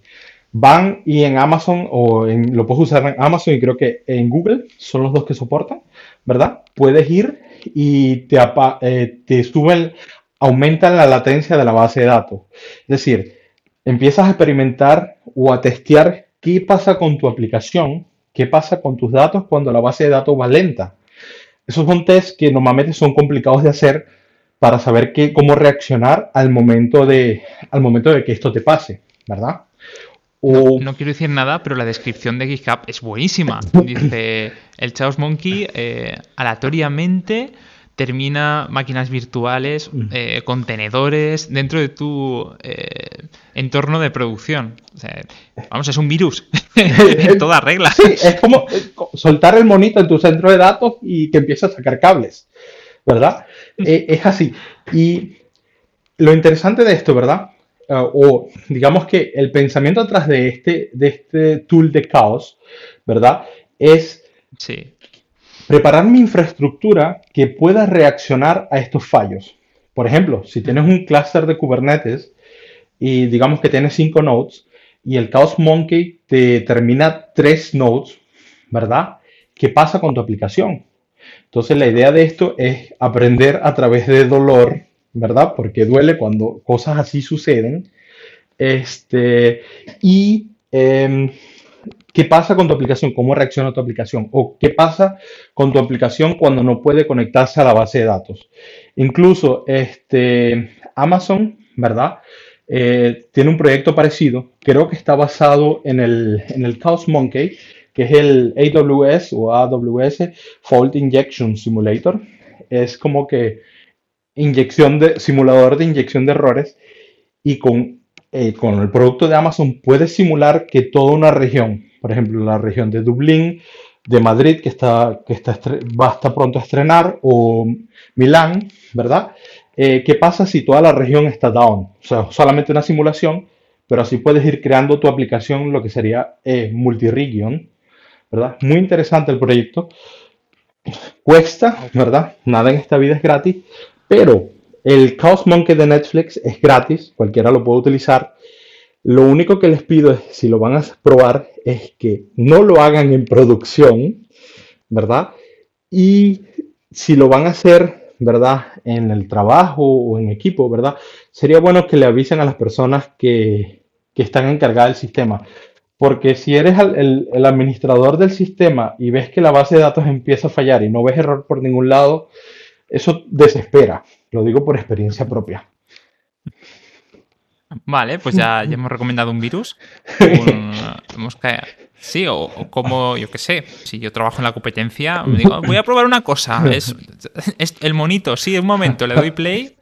Van y en Amazon, o en, lo puedes usar en Amazon y creo que en Google, son los dos que soportan, ¿verdad? Puedes ir y te, eh, te suben, aumentan la latencia de la base de datos. Es decir, empiezas a experimentar o a testear qué pasa con tu aplicación, qué pasa con tus datos cuando la base de datos va lenta. Esos son tests que normalmente son complicados de hacer para saber qué, cómo reaccionar al momento, de, al momento de que esto te pase, ¿verdad? No, quiero decir nada, pero la descripción de GitHub es buenísima. *laughs* Dice, el Chaos Monkey eh, aleatoriamente termina máquinas virtuales, mm. eh, contenedores dentro de tu eh, entorno de producción. vamos, es un virus *laughs* en toda regla. Sí, es como soltar el monito en tu centro de datos y que empieza a sacar cables, ¿verdad? Es así. Y lo interesante de esto, ¿verdad? O digamos que el pensamiento atrás de este, de este tool de caos, ¿verdad? Es sí preparar mi infraestructura que pueda reaccionar a estos fallos. Por ejemplo, si tienes un clúster de Kubernetes y digamos que tienes cinco nodes y el Chaos Monkey te termina tres nodes, ¿verdad? ¿Qué pasa con tu aplicación? Entonces la idea de esto es aprender a través de dolor, ¿verdad? Porque duele cuando cosas así suceden. Este, y em, ¿Qué pasa con tu aplicación? ¿Cómo reacciona tu aplicación? ¿O qué pasa con tu aplicación cuando no puede conectarse a la base de datos? Incluso este, Amazon, ¿verdad? Eh, tiene un proyecto parecido. Creo que está basado en el, en el Chaos Monkey, que es el AWS o AWS Fault Injection Simulator. Es como que inyección de, simulador de inyección de errores y con, eh, con el producto de Amazon puedes simular que toda una región, por ejemplo, la región de Dublín, de Madrid, que, está, que está, va a estar pronto a estrenar, o Milán, ¿verdad? Eh, ¿Qué pasa si toda la región está down? O sea, solamente una simulación, pero así puedes ir creando tu aplicación, lo que sería eh, multiregion, ¿verdad? Muy interesante el proyecto. Cuesta, ¿verdad? Nada en esta vida es gratis, pero el Chaos Monkey de Netflix es gratis, cualquiera lo puede utilizar. Lo único que les pido es, si lo van a probar, es que no lo hagan en producción, ¿verdad? Y si lo van a hacer, ¿verdad? En el trabajo o en equipo, ¿verdad? Sería bueno que le avisen a las personas que, están encargadas del sistema. Porque si eres el, el, administrador del sistema y ves que la base de datos empieza a fallar y no ves error por ningún lado, eso desespera. Lo digo por experiencia propia. Vale, pues ya, hemos recomendado un virus. *laughs* sí, o, como, yo qué sé, si yo trabajo en la competencia, me digo, voy a probar una cosa. Es, el monito, sí, un momento, le doy play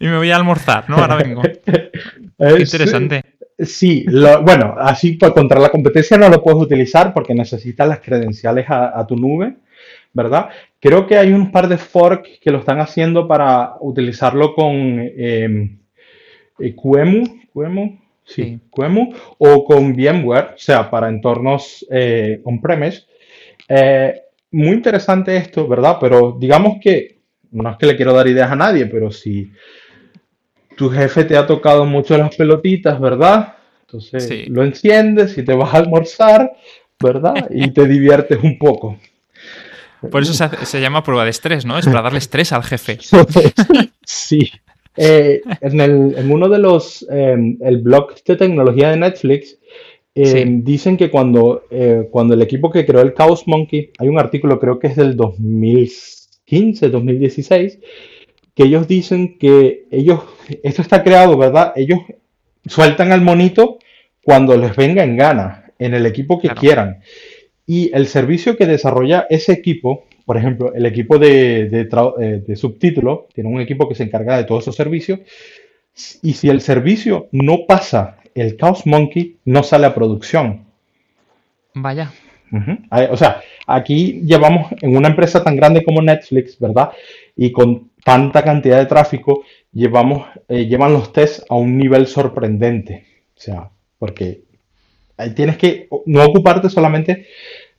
y me voy a almorzar, ¿no? Ahora vengo. *laughs* interesante. Sí, bueno, así contra la competencia no lo puedes utilizar porque necesitas las credenciales a, tu nube, ¿verdad? Creo que hay un par de forks que lo están haciendo para utilizarlo con... Eh, QEMU, QEMU, sí, QEMU, o con VMware, o sea, para entornos on-premise. muy interesante esto, ¿verdad? Pero digamos que, no es que le quiero dar ideas a nadie, pero si tu jefe te ha tocado mucho las pelotitas, ¿verdad? Entonces lo enciendes y te vas a almorzar, ¿verdad? Y te diviertes un poco. Por eso se, llama prueba de estrés, ¿no? Es para darle estrés al jefe. *laughs* *laughs* sí. Eh, en, uno de los, em, el blog de tecnología de Netflix, em, dicen que cuando, eh, cuando el equipo que creó el Chaos Monkey, hay un artículo creo que es del 2015, 2016, que ellos dicen que ellos, esto está creado, ¿verdad? Ellos sueltan al monito cuando les venga en gana, en el equipo que quieran. Y el servicio que desarrolla ese equipo, por ejemplo, el equipo de, de, eh, subtítulo, tiene un equipo que se encarga de todos esos servicios, y si el servicio no pasa el Chaos Monkey, no sale a producción. Vaya. O sea, aquí llevamos en una empresa tan grande como Netflix, ¿verdad? Y con tanta cantidad de tráfico, llevamos, eh, llevan los tests a un nivel sorprendente. O sea, porque tienes que no ocuparte solamente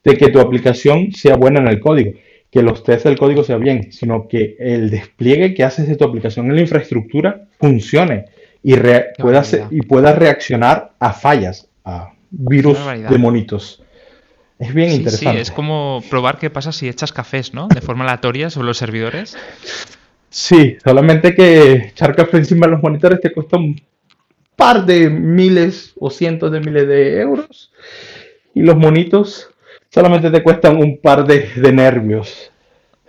de que tu aplicación sea buena en el código, que los tests del código sean bien, sino que el despliegue que haces de tu aplicación en la infraestructura funcione y, pueda, y pueda reaccionar a fallas, a virus de monitos. Es bien interesante. Sí, es como probar qué pasa si echas cafés, ¿no? De forma aleatoria sobre los servidores. Sí, solamente que echar café encima de los monitores te cuesta un par de miles o cientos de miles de euros. Y los monitos solamente te cuestan un par de, nervios. *laughs*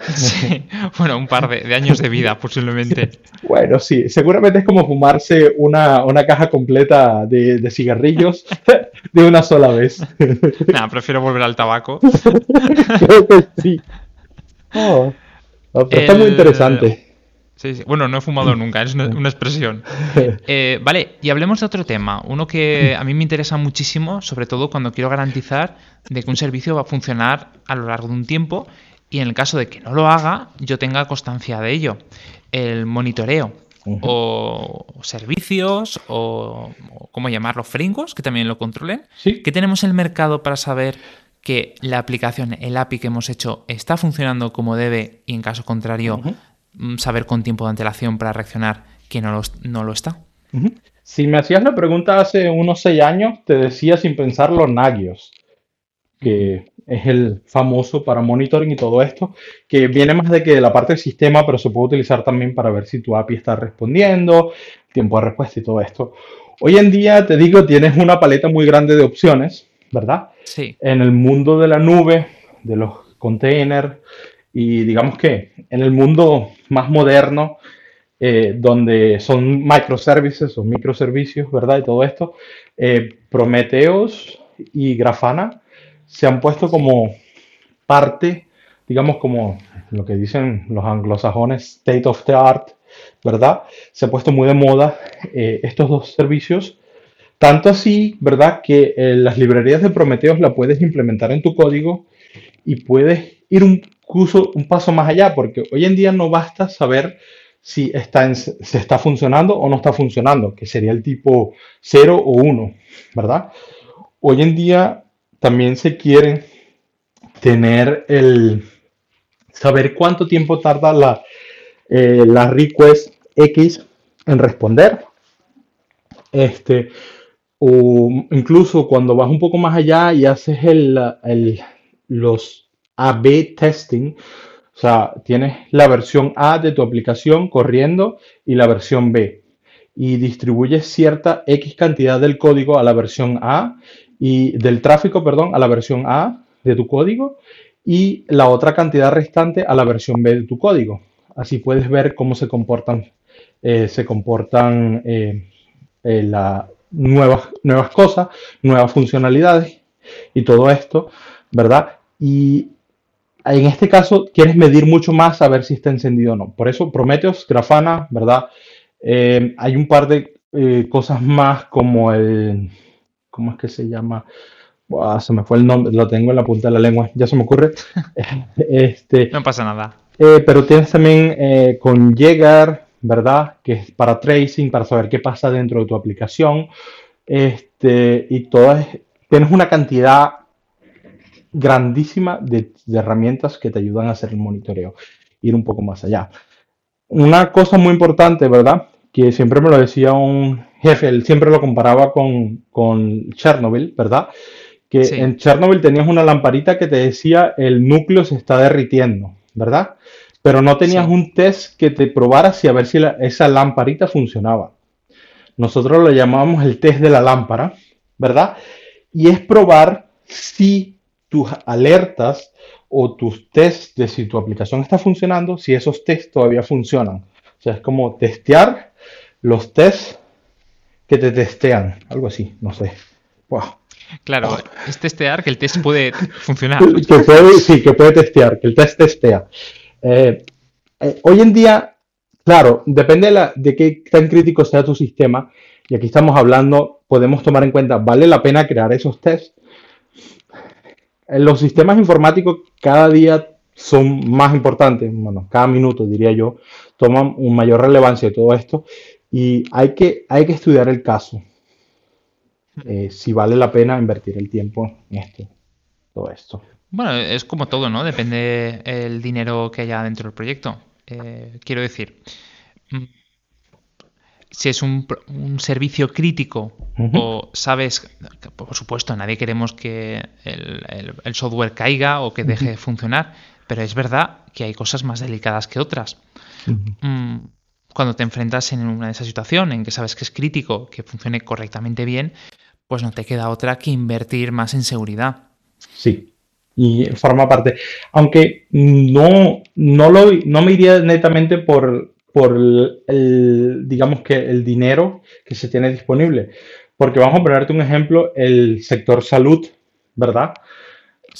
Sí, bueno, un par de, años de vida posiblemente. *laughs* Bueno, sí, seguramente es como fumarse una, caja completa de, cigarrillos *laughs* de una sola vez. Nada, prefiero volver al tabaco. Creo que sí. Oh, está muy interesante. Bueno, no he fumado *laughs* nunca, es una, expresión. *laughs* Eh, vale, y hablemos de otro tema. Uno que *laughs* a mí me interesa muchísimo, sobre todo cuando quiero garantizar de que un servicio va a funcionar a lo largo de un tiempo y en el caso de que no lo haga, yo tenga constancia de ello. El monitoreo. O servicios, o, ¿cómo llamarlo? Frameworks que también lo controlen. ¿Qué tenemos en el mercado para saber que la aplicación, el API que hemos hecho, está funcionando como debe y en caso contrario, Mm, saber con tiempo de antelación para reaccionar que no lo, no lo está. Si me hacías la pregunta hace unos seis años, te decía sin pensarlo Nagios, que es el famoso para monitoring y todo esto, que viene más de que de la parte del sistema, pero se puede utilizar también para ver si tu API está respondiendo, tiempo de respuesta y todo esto. Hoy en día, te digo, tienes una paleta muy grande de opciones, ¿verdad? Sí. En el mundo de la nube, de los containers, y digamos que en el mundo más moderno, eh, donde son microservices o microservicios, ¿verdad? Y todo esto, eh, Prometheus y Grafana se han puesto como parte, digamos como lo que dicen los anglosajones, state of the art, ¿verdad? Se ha puesto muy de moda eh, estos dos servicios. Tanto así, ¿verdad? Que las librerías de Prometheus la puedes implementar en tu código y puedes ir un un paso más allá, porque hoy en día no basta saber si está, se está funcionando o no está funcionando, que sería el tipo 0 o 1, ¿verdad? Hoy en día también se quiere tener el saber cuánto tiempo tarda la, eh, la request X en responder. Este, o incluso cuando vas un poco más allá y haces el, el, los a-B testing. O sea, tienes la versión A de tu aplicación corriendo y la versión B. Y distribuyes cierta X cantidad del código a la versión A y del tráfico, perdón, a la versión A de tu código y la otra cantidad restante a la versión B de tu código. Así puedes ver cómo se comportan, eh, se comportan eh, eh, nuevas, nuevas cosas, nuevas funcionalidades y todo esto, ¿verdad? Y en este caso, quieres medir mucho más a ver si está encendido o no. Por eso, Prometheus, Grafana, ¿verdad? Eh, hay un par de eh, cosas más como el. ¿Cómo es que se llama? se me fue el nombre, lo tengo en la punta de la lengua, ya se me ocurre. *laughs* *laughs* este, no pasa nada. Eh, pero tienes también con Llegar, ¿verdad? Que es para tracing, para saber qué pasa dentro de tu aplicación. Este, y todas, tienes una cantidad grandísima de, herramientas que te ayudan a hacer el monitoreo, ir un poco más allá. Una cosa muy importante, ¿verdad? Que siempre me lo decía un jefe, él siempre lo comparaba con, con Chernobyl, ¿verdad? Que en Chernobyl tenías una lamparita que te decía el núcleo se está derritiendo, ¿verdad? Pero no tenías un test que te probara si a ver si esa lamparita funcionaba. Nosotros lo llamamos el test de la lámpara, ¿verdad? Y es probar si tus alertas o tus tests de si tu aplicación está funcionando, si esos tests todavía funcionan. O sea, es como testear los tests que te testean, algo así, no sé. Claro, es testear que el test puede funcionar. *laughs* sí, que puede testear, que el test testea. Eh, eh, hoy en día, claro, depende de, la, de qué tan crítico sea tu sistema, y aquí estamos hablando, podemos tomar en cuenta, ¿vale la pena crear esos tests? Los sistemas informáticos cada día son más importantes, bueno, cada minuto diría yo, toman una mayor relevancia de todo esto y hay que, hay que estudiar el caso, eh, si vale la pena invertir el tiempo en esto, todo esto. Bueno, es como todo, ¿no? Depende el dinero que haya dentro del proyecto. Eh, quiero decir, mm, si es un, servicio crítico o sabes, por supuesto, nadie queremos que el, software caiga o que deje de funcionar, pero es verdad que hay cosas más delicadas que otras. Mm, cuando te enfrentas en una de esas situaciones en que sabes que es crítico, que funcione correctamente bien, pues no te queda otra que invertir más en seguridad. Sí, y forma parte. Aunque no, no, lo, no me iría netamente por, por el, digamos que el dinero que se tiene disponible. Porque vamos a ponerte un ejemplo, el sector salud, ¿verdad?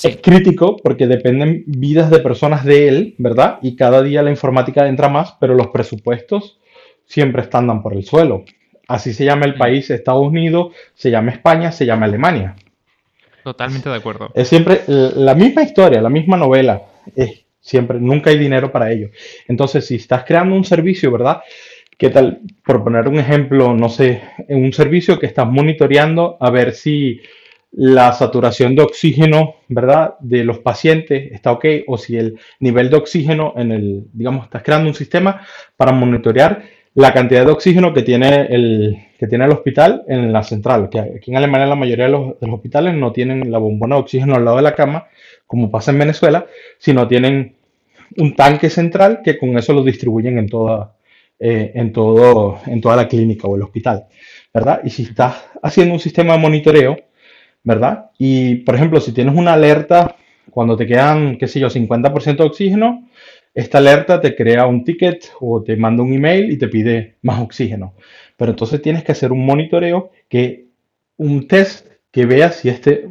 Es crítico porque dependen vidas de personas de él, ¿verdad? Y cada día la informática entra más, pero los presupuestos siempre están por el suelo. Así se llama el mm. país Estados Unidos, se llama España, se llama Alemania. Totalmente de acuerdo. Es siempre la misma historia, la misma novela. Es Siempre, nunca hay dinero para ello. Entonces, si estás creando un servicio, ¿verdad? ¿Qué tal? Por poner un ejemplo, no sé, un servicio que estás monitoreando a ver si la saturación de oxígeno, ¿verdad? De los pacientes está ok o si el nivel de oxígeno en el, digamos, estás creando un sistema para monitorear la cantidad de oxígeno que tiene el, que tiene el hospital en la central. Que aquí en Alemania la mayoría de los hospitales no tienen la bombona de oxígeno al lado de la cama, como pasa en Venezuela, si no tienen un tanque central que con eso lo distribuyen en toda, eh, en, todo, en toda la clínica o el hospital, ¿verdad? Y si estás haciendo un sistema de monitoreo, ¿verdad? Y, por ejemplo, si tienes una alerta cuando te quedan, qué sé yo, 50% de oxígeno, esta alerta te crea un ticket o te manda un email y te pide más oxígeno. Pero entonces tienes que hacer un monitoreo que un test que vea si este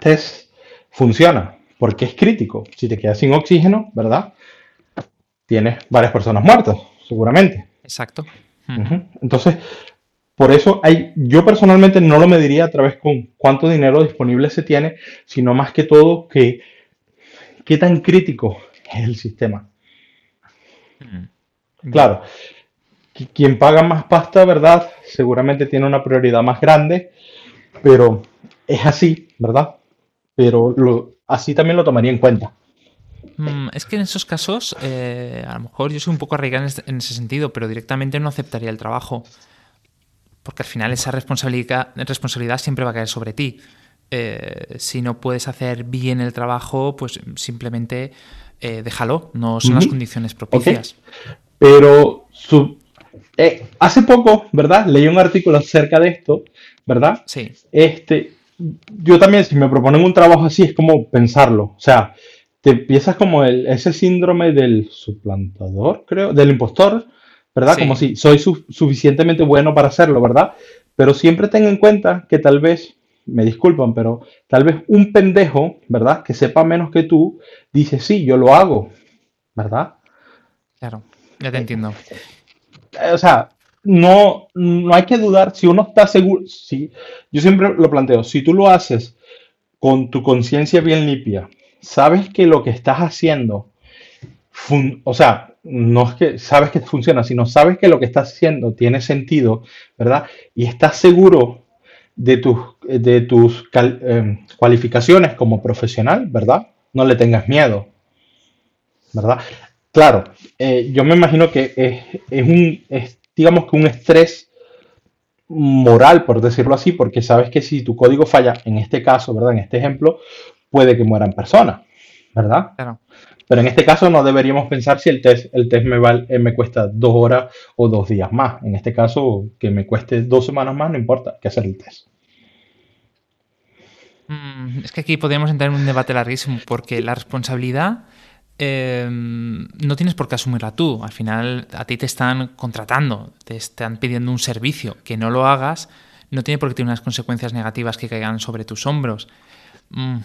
test funciona, porque es crítico. Si te quedas sin oxígeno, ¿verdad? Tienes varias personas muertas, seguramente. Exacto. Entonces, por eso hay, yo personalmente no lo mediría a través con cuánto dinero disponible se tiene, sino más que todo que qué tan crítico es el sistema. Claro, quien paga más pasta, ¿verdad? Seguramente tiene una prioridad más grande, pero es así, ¿verdad? Pero lo, así también lo tomaría en cuenta. Mm, es que en esos casos, eh, a lo mejor yo soy un poco arraigado en ese sentido, pero directamente no aceptaría el trabajo. Porque al final esa responsabilidad, responsabilidad siempre va a caer sobre ti. Eh, si no puedes hacer bien el trabajo, pues simplemente eh, déjalo. No son las condiciones propicias. Pero hace poco, ¿verdad? Leí un artículo acerca de esto, ¿verdad? Sí. Este, yo también, si me proponen un trabajo así, es como pensarlo. O sea, te empiezas como el, ese síndrome del suplantador, creo, del impostor, ¿verdad? Como si soy suficientemente bueno para hacerlo, ¿verdad? Pero siempre ten en cuenta que tal vez, me disculpan, pero tal vez un pendejo, ¿verdad? Que sepa menos que tú, dice, sí, yo lo hago, ¿verdad? Claro, ya te entiendo. O sea, no, no hay que dudar si uno está seguro. Si, yo siempre lo planteo, si tú lo haces con tu conciencia bien limpia, sabes que lo que estás haciendo, o sea, no es que sabes que funciona, sino sabes que lo que estás haciendo tiene sentido, ¿verdad? Y estás seguro de tus, de tus em, cualificaciones como profesional, ¿verdad? No le tengas miedo, ¿verdad? Claro, eh, yo me imagino que es, un, digamos que un estrés moral, por decirlo así, porque sabes que si tu código falla, en este caso, ¿verdad? En este ejemplo, puede que mueran personas, ¿verdad? Claro. Pero en este caso no deberíamos pensar si el test, el test me, eh, me cuesta dos horas o dos días más. En este caso, que me cueste dos semanas más, no importa, hay que hacer el test. Mm, es que aquí podríamos entrar en un debate larguísimo, porque la responsabilidad em, no tienes por qué asumirla tú. Al final, a ti te están contratando, te están pidiendo un servicio. Que no lo hagas no tiene por qué tener unas consecuencias negativas que caigan sobre tus hombros. Mm,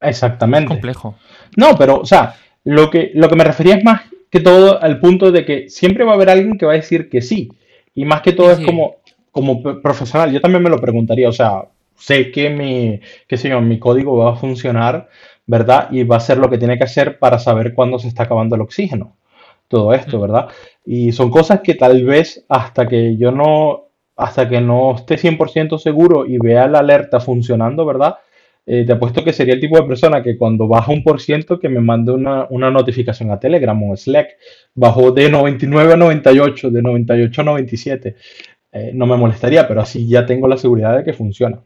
Exactamente. complejo. No, pero, o sea, lo que, lo que me refería es más que todo al punto de que siempre va a haber alguien que va a decir que sí. Y más que todo es como, como profesional. Yo también me lo preguntaría, o sea, sé que mi, qué sé mi código va a funcionar, ¿verdad? Y va a ser lo que tiene que hacer para saber cuándo se está acabando el oxígeno. Todo esto, ¿verdad? Y son cosas que tal vez hasta que yo no, hasta que no esté 100% seguro y vea la alerta funcionando, ¿verdad? Eh, te apuesto que sería el tipo de persona que cuando baja un por ciento que me mande una, notificación a Telegram o Slack. Bajó de 99 a 98, de 98 a 97. Eh, no me molestaría, pero así ya tengo la seguridad de que funciona.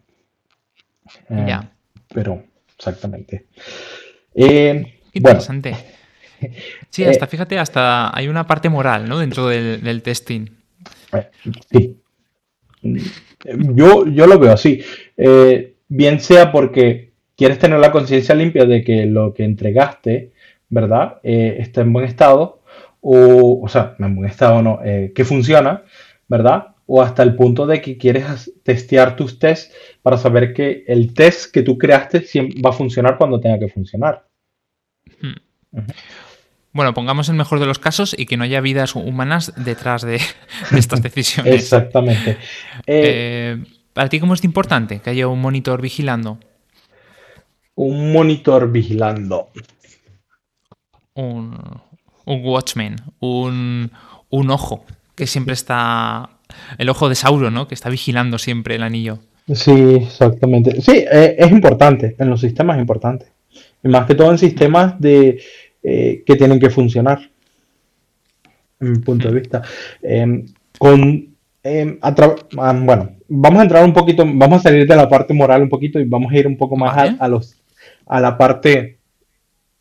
Eh, ya. Pero, exactamente. Interesante. *laughs* Sí, hasta fíjate, hasta hay una parte moral, ¿no? Dentro del, testing. sí. Yo, yo lo veo así. Eh, bien sea porque quieres tener la conciencia limpia de que lo que entregaste, ¿verdad? Eh, está en buen estado, o, o sea, en buen estado no, eh, que funciona, ¿verdad? O hasta el punto de que quieres testear tus tests para saber que el test que tú creaste va a funcionar cuando tenga que funcionar. Hmm. Bueno, pongamos el mejor de los casos y que no haya vidas humanas detrás de, *laughs* estas decisiones. Exactamente. Eh, ¿Para ti cómo es importante que haya un monitor vigilando? Un monitor vigilando. Un, watchman, un, ojo que siempre está. El ojo de Sauro, ¿no? Que está vigilando siempre el anillo. Sí, exactamente. Sí, eh, es importante. En los sistemas es importante. Y más que todo en sistemas de eh, que tienen que funcionar. En mi punto de mm. vista. Em, con em, ah, bueno, vamos a entrar un poquito, vamos a salir de la parte moral un poquito y vamos a ir un poco más a, los, a la parte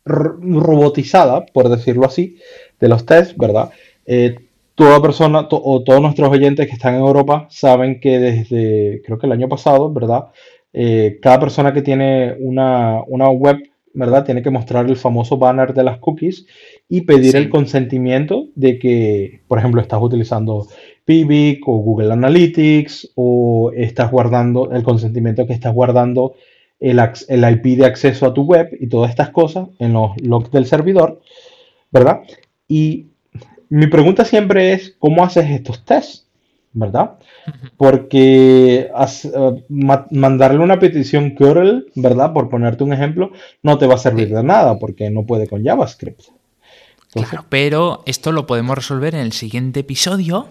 robotizada, por decirlo así, de los tests, ¿verdad? Eh, toda persona o todos nuestros oyentes que están en Europa saben que desde, creo que el año pasado, ¿verdad? Eh, cada persona que tiene una, web, ¿verdad? Tiene que mostrar el famoso banner de las cookies y pedir el consentimiento de que, por ejemplo, estás utilizando Pibic o Google Analytics o estás guardando el consentimiento que estás guardando el, el, IP de acceso a tu web y todas estas cosas en los logs del servidor, ¿verdad? Y mi pregunta siempre es, ¿cómo haces estos tests? ¿Verdad? Porque eh, mandarle una petición curl, ¿verdad? Por ponerte un ejemplo, no te va a servir de nada porque no puede con JavaScript. claro, pero esto lo podemos resolver en el siguiente episodio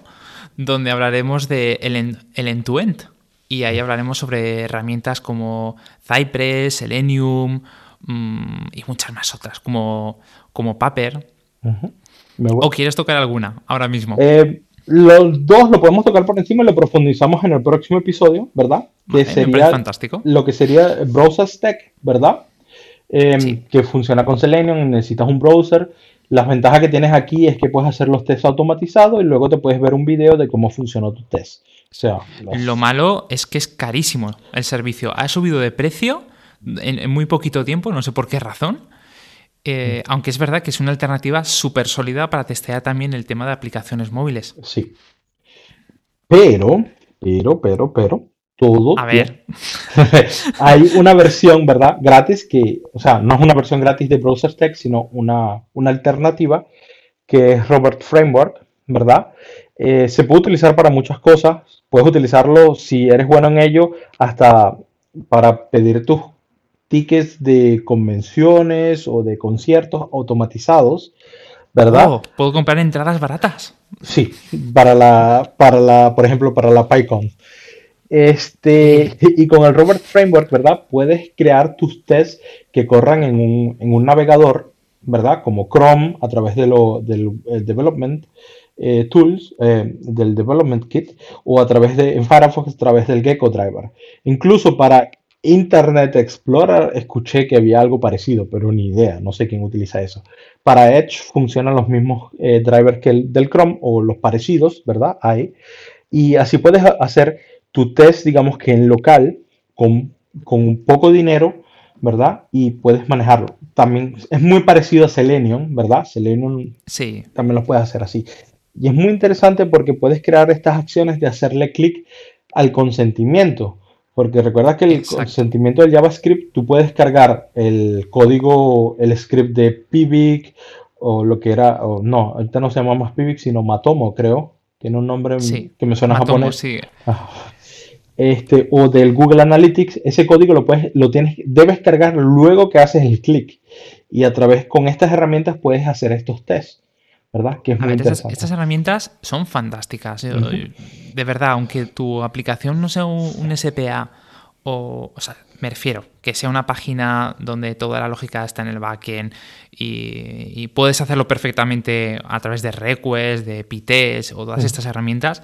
donde hablaremos de el end-to-end. Y ahí hablaremos sobre herramientas como Cypress, Selenium mm, y muchas más otras, como, como Paper. ¿O quieres tocar alguna ahora mismo? Eh, los dos lo podemos tocar por encima y lo profundizamos en el próximo episodio, ¿verdad? Que sería fantástico. lo que sería Browser Stack, ¿verdad? Em, que funciona con Selenium, necesitas un browser las ventajas que tienes aquí es que puedes hacer los tests automatizados y luego te puedes ver un video de cómo funcionó tu test. O sea, Lo malo es que es carísimo el servicio. Ha subido de precio en, muy poquito tiempo, no sé por qué razón. Eh, mm. aunque es verdad que es una alternativa súper sólida para testear también el tema de aplicaciones móviles. Sí. Pero, pero, pero, pero, todo. A ver. *laughs* Hay una versión, ¿verdad? Gratis que, o sea, no es una versión gratis de Browser Tech, sino una, alternativa que es Robert Framework, ¿verdad? Eh, se puede utilizar para muchas cosas. Puedes utilizarlo si eres bueno en ello, hasta para pedir tus tickets de convenciones o de conciertos automatizados, ¿verdad? Oh, ¿Puedo comprar entradas baratas? Sí, para la, para la, por ejemplo, para la PyCon. Este, y con el Robert Framework, ¿verdad? Puedes crear tus tests que corran en un, navegador, ¿verdad? Como Chrome a través de lo, del Development eh, Tools, eh, del Development Kit, o a través de, en Firefox a través del Gecko Driver. Incluso para Internet Explorer escuché que había algo parecido, pero ni idea, no sé quién utiliza eso. Para Edge funcionan los mismos eh, drivers que el del Chrome o los parecidos, ¿verdad? Hay. Y así puedes hacer tu test, digamos que en local, con, con poco dinero, ¿verdad? Y puedes manejarlo. También es muy parecido a Selenium, ¿verdad? Selenium sí. también lo puedes hacer así. Y es muy interesante porque puedes crear estas acciones de hacerle clic al consentimiento. Porque recuerda que el consentimiento del JavaScript, tú puedes cargar el código, el script de Pivik o lo que era, o no, ahorita no se llama más Pivik, sino Matomo, creo. Tiene un nombre que me suena Matomo, japonés. Sí. Ah. Este, o del Google Analytics, ese código lo puedes, lo tienes, debes cargar luego que haces el clic. Y a través con estas herramientas puedes hacer estos tests. ¿Verdad? Que estas, herramientas son fantásticas. De verdad, aunque tu aplicación no sea un, SPA o, o sea, me refiero, que sea una página donde toda la lógica está en el backend y, y puedes hacerlo perfectamente a través de Request, de PTS o todas estas herramientas,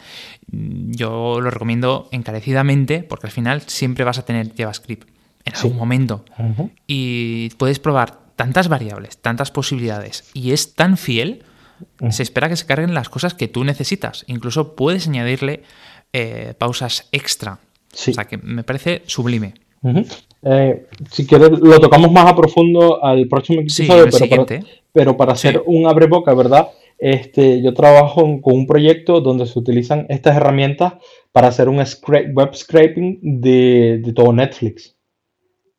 yo lo recomiendo encarecidamente porque al final siempre vas a tener JavaScript en algún momento. Y puedes probar tantas variables, tantas posibilidades y es tan fiel se espera que se carguen las cosas que tú necesitas. Incluso puedes añadirle eh, pausas extra. O sea que me parece sublime. Eh, si quieres, lo tocamos más a profundo al próximo episodio, pero, para, hacer un abre boca, ¿verdad? Este, yo trabajo con un proyecto donde se utilizan estas herramientas para hacer un web scraping de todo Netflix.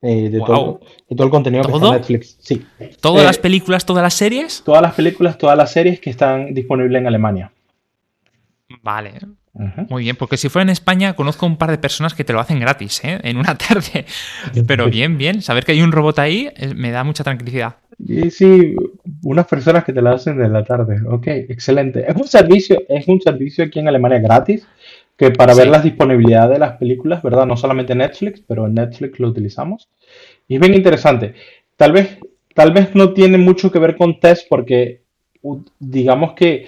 Eh, de, todo, el contenido que está en Netflix. Sí. ¿Todas eh, las películas, todas las series? Todas las películas, todas las series que están disponibles en Alemania. Vale. Muy bien, porque si fuera en España conozco un par de personas que te lo hacen gratis, ¿eh? En una *laughs* tarde. Pero bien, bien. Saber que hay un robot ahí me da mucha tranquilidad. Y sí, unas personas que te lo hacen en la tarde. Ok, excelente. Es un servicio, es un servicio aquí en Alemania gratis que para ver la disponibilidad de las películas, ¿verdad? No solamente Netflix, pero en Netflix lo utilizamos. Y es bien interesante. Tal vez, tal vez no tiene mucho que ver con test porque digamos que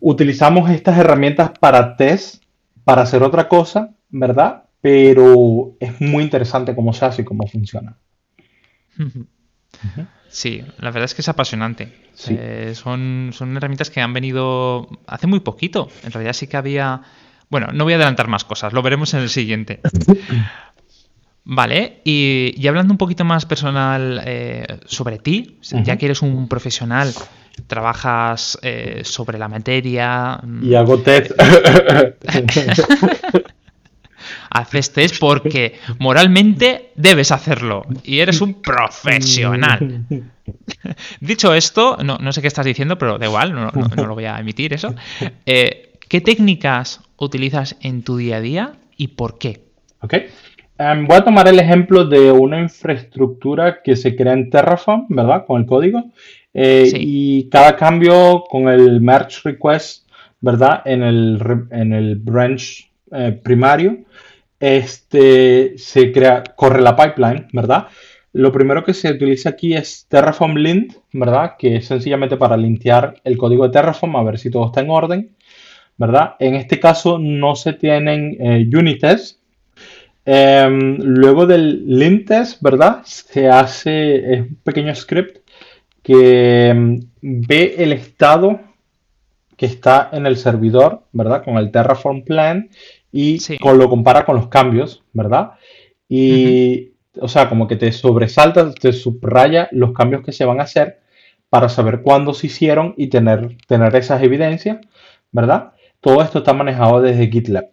utilizamos estas herramientas para test, para hacer otra cosa, ¿verdad? Pero es muy interesante cómo se hace y cómo funciona. Sí, la verdad es que es apasionante. Eh, son, son herramientas que han venido hace muy poquito. En realidad sí que había bueno, no voy a adelantar más cosas, lo veremos en el siguiente. Vale, y, hablando un poquito más personal eh, sobre ti, ya que eres un profesional, trabajas eh, sobre la materia. Mm, y hago test. *laughs* Haces test porque moralmente debes hacerlo y eres un profesional. *laughs* Dicho esto, no, sé qué estás diciendo, pero da igual, no, lo voy a emitir eso. Eh, ¿Qué técnicas utilizas en tu día a día y por qué? Ok. Em, voy a tomar el ejemplo de una infraestructura que se crea en Terraform, ¿verdad? Con el código. Eh, y cada cambio con el merge request, ¿verdad? En el, en el branch eh, primario, este, se crea, corre la pipeline, ¿verdad? Lo primero que se utiliza aquí es Terraform lint, ¿verdad? Que es sencillamente para lintear el código de Terraform a ver si todo está en orden. ¿Verdad? En este caso no se tienen eh, unit tests. Em, luego del lint test, ¿verdad? Se hace un pequeño script que em, ve el estado que está en el servidor, ¿verdad? Con el Terraform plan y lo compara con los cambios, ¿verdad? Y, o sea, como que te sobresalta, te subraya los cambios que se van a hacer para saber cuándo se hicieron y tener, tener esas evidencias, ¿verdad? Todo esto está manejado desde GitLab.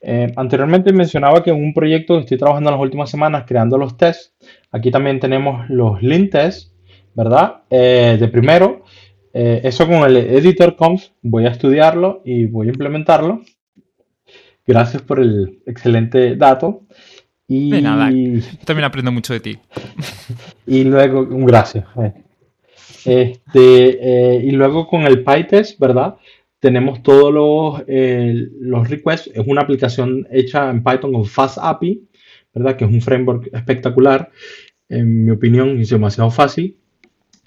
Eh, anteriormente mencionaba que en un proyecto estoy trabajando en las últimas semanas creando los tests, aquí también tenemos los lint tests, ¿verdad? Eh, de primero, eh, eso con el editor conf voy a estudiarlo y voy a implementarlo. Gracias por el excelente dato. Y... De también aprendo mucho de ti. *laughs* y luego, un gracias. Este, y luego con el PyTest, ¿verdad? Tenemos todos los, eh, los requests. Es una aplicación hecha en Python con Fast API, ¿verdad? Que es un framework espectacular. En mi opinión, es demasiado fácil.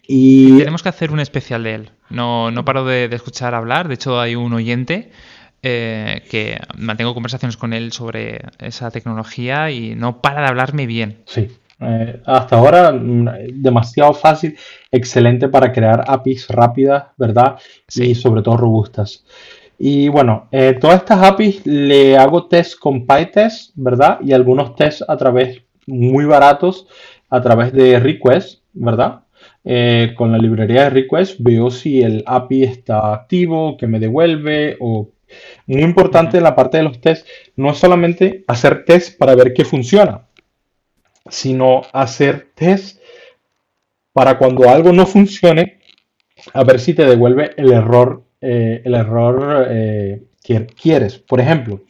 Y... Tenemos que hacer un especial de él. No, no paro de, escuchar hablar. De hecho, hay un oyente eh, que mantengo conversaciones con él sobre esa tecnología y no para de hablarme bien. Sí, eh, hasta ahora mm, demasiado fácil, excelente para crear APIs rápidas, ¿verdad? Y sobre todo robustas. Y bueno, eh, todas estas APIs le hago test con PyTest, ¿verdad? Y algunos tests a través muy baratos, a través de request, ¿verdad? Eh, con la librería de request veo si el API está activo, que me devuelve o muy importante en la parte de los tests, no es solamente hacer test para ver qué funciona, sino hacer test para cuando algo no funcione, a ver si te devuelve el error, eh, el error eh, que quieres. Por ejemplo,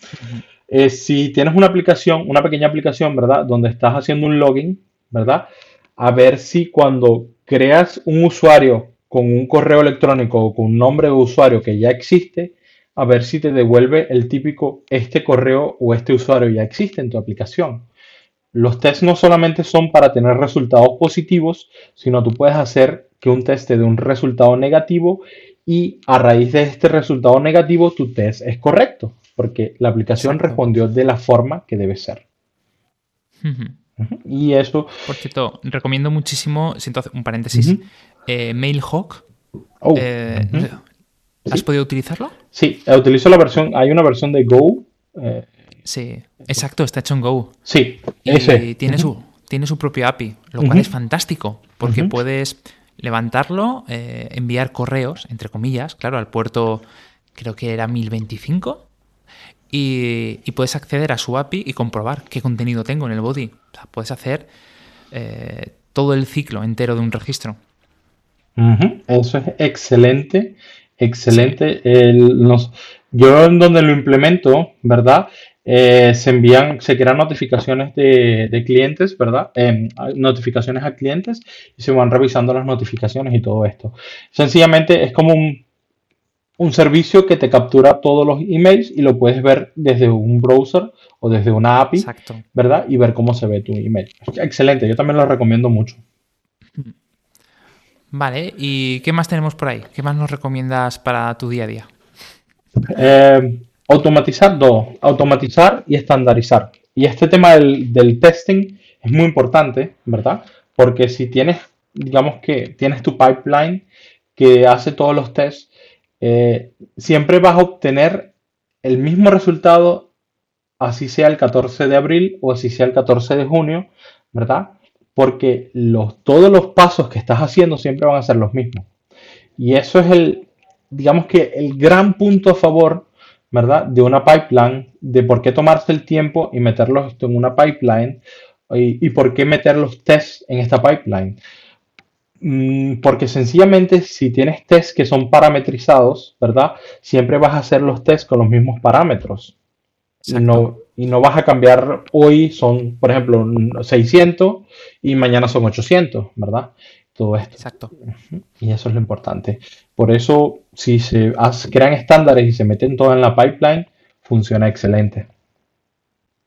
eh, si tienes una aplicación, una pequeña aplicación, ¿verdad? Donde estás haciendo un login, ¿verdad? A ver si cuando creas un usuario con un correo electrónico o con un nombre de usuario que ya existe, a ver si te devuelve el típico este correo o este usuario ya existe en tu aplicación. Los tests no solamente son para tener resultados positivos, sino tú puedes hacer que un test te dé un resultado negativo y a raíz de este resultado negativo tu test es correcto, porque la aplicación respondió de la forma que debe ser. Y eso... Por cierto, recomiendo muchísimo, siento un paréntesis, eh, Mailhawk. Oh, eh, ¿Has podido utilizarlo? Sí, utilizo la versión, hay una versión de Go. Eh, Sí, exacto, está hecho en Go. Sí, y tiene, su, tiene su propio API, lo cual es fantástico, porque puedes levantarlo, eh, enviar correos, entre comillas, claro, al puerto creo que era 1025, y, puedes acceder a su API y comprobar qué contenido tengo en el body. puedes hacer eh, todo el ciclo entero de un registro. Eso es excelente, excelente. yo en donde lo implemento, ¿verdad? Eh, se envían, se crean notificaciones de, clientes, ¿verdad? Em, notificaciones a clientes y se van revisando las notificaciones y todo esto. Sencillamente es como un, servicio que te captura todos los emails y lo puedes ver desde un browser o desde una API, ¿verdad? Y ver cómo se ve tu email. Excelente, yo también lo recomiendo mucho. Vale, ¿y qué más tenemos por ahí? ¿Qué más nos recomiendas para tu día a día? Eh, Automatizar dos, automatizar y estandarizar. Y este tema del, testing es muy importante, ¿verdad? Porque si tienes, digamos que tienes tu pipeline que hace todos los tests, eh, siempre vas a obtener el mismo resultado, así sea el 14 de abril o así sea el 14 de junio, ¿verdad? Porque los, todos los pasos que estás haciendo siempre van a ser los mismos. Y eso es el, digamos que el gran punto a favor ¿verdad? De una pipeline, de por qué tomarse el tiempo y meterlos esto en una pipeline y, por qué meter los tests en esta pipeline. Mm, porque sencillamente si tienes tests que son parametrizados, ¿verdad? Siempre vas a hacer los tests con los mismos parámetros. No, y no vas a cambiar hoy, son, por ejemplo, 600 y mañana son 800, ¿verdad? Todo esto. Exacto. Y eso es lo importante. Por eso, si se crean estándares y se meten todo en la pipeline, funciona excelente.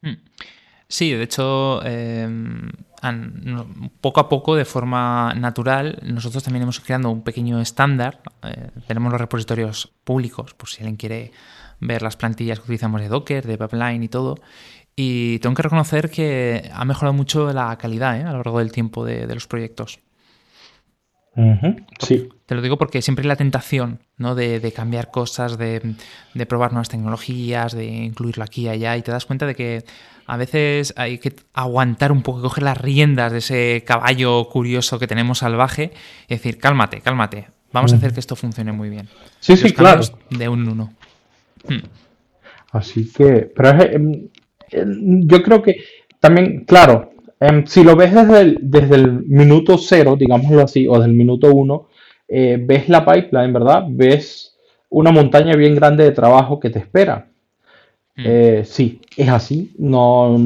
Hmm. Sí, de hecho, em, poco a poco, de forma natural, nosotros también hemos creado un pequeño estándar. Eh, tenemos los repositorios públicos, por si alguien quiere ver las plantillas que utilizamos de Docker, de Pipeline y todo. Y tengo que reconocer que ha mejorado mucho la calidad ¿eh? a lo largo del tiempo de los proyectos. Sí. Te lo digo porque siempre hay la tentación ¿no? de, cambiar cosas, de, probar nuevas tecnologías, de incluirlo aquí y allá, y te das cuenta de que a veces hay que aguantar un poco, coger las riendas de ese caballo curioso que tenemos salvaje y decir, cálmate, cálmate, vamos a hacer que esto funcione muy bien. Sí, sí, claro. De un uno. Hmm. Así que, pero em, em, yo creo que también, claro, Em, si lo ves desde el, desde el minuto cero, digámoslo así, o desde el minuto uno, eh, ves la pipeline, ¿verdad? Ves una montaña bien grande de trabajo que te espera. Hmm. Eh, sí, es así, no,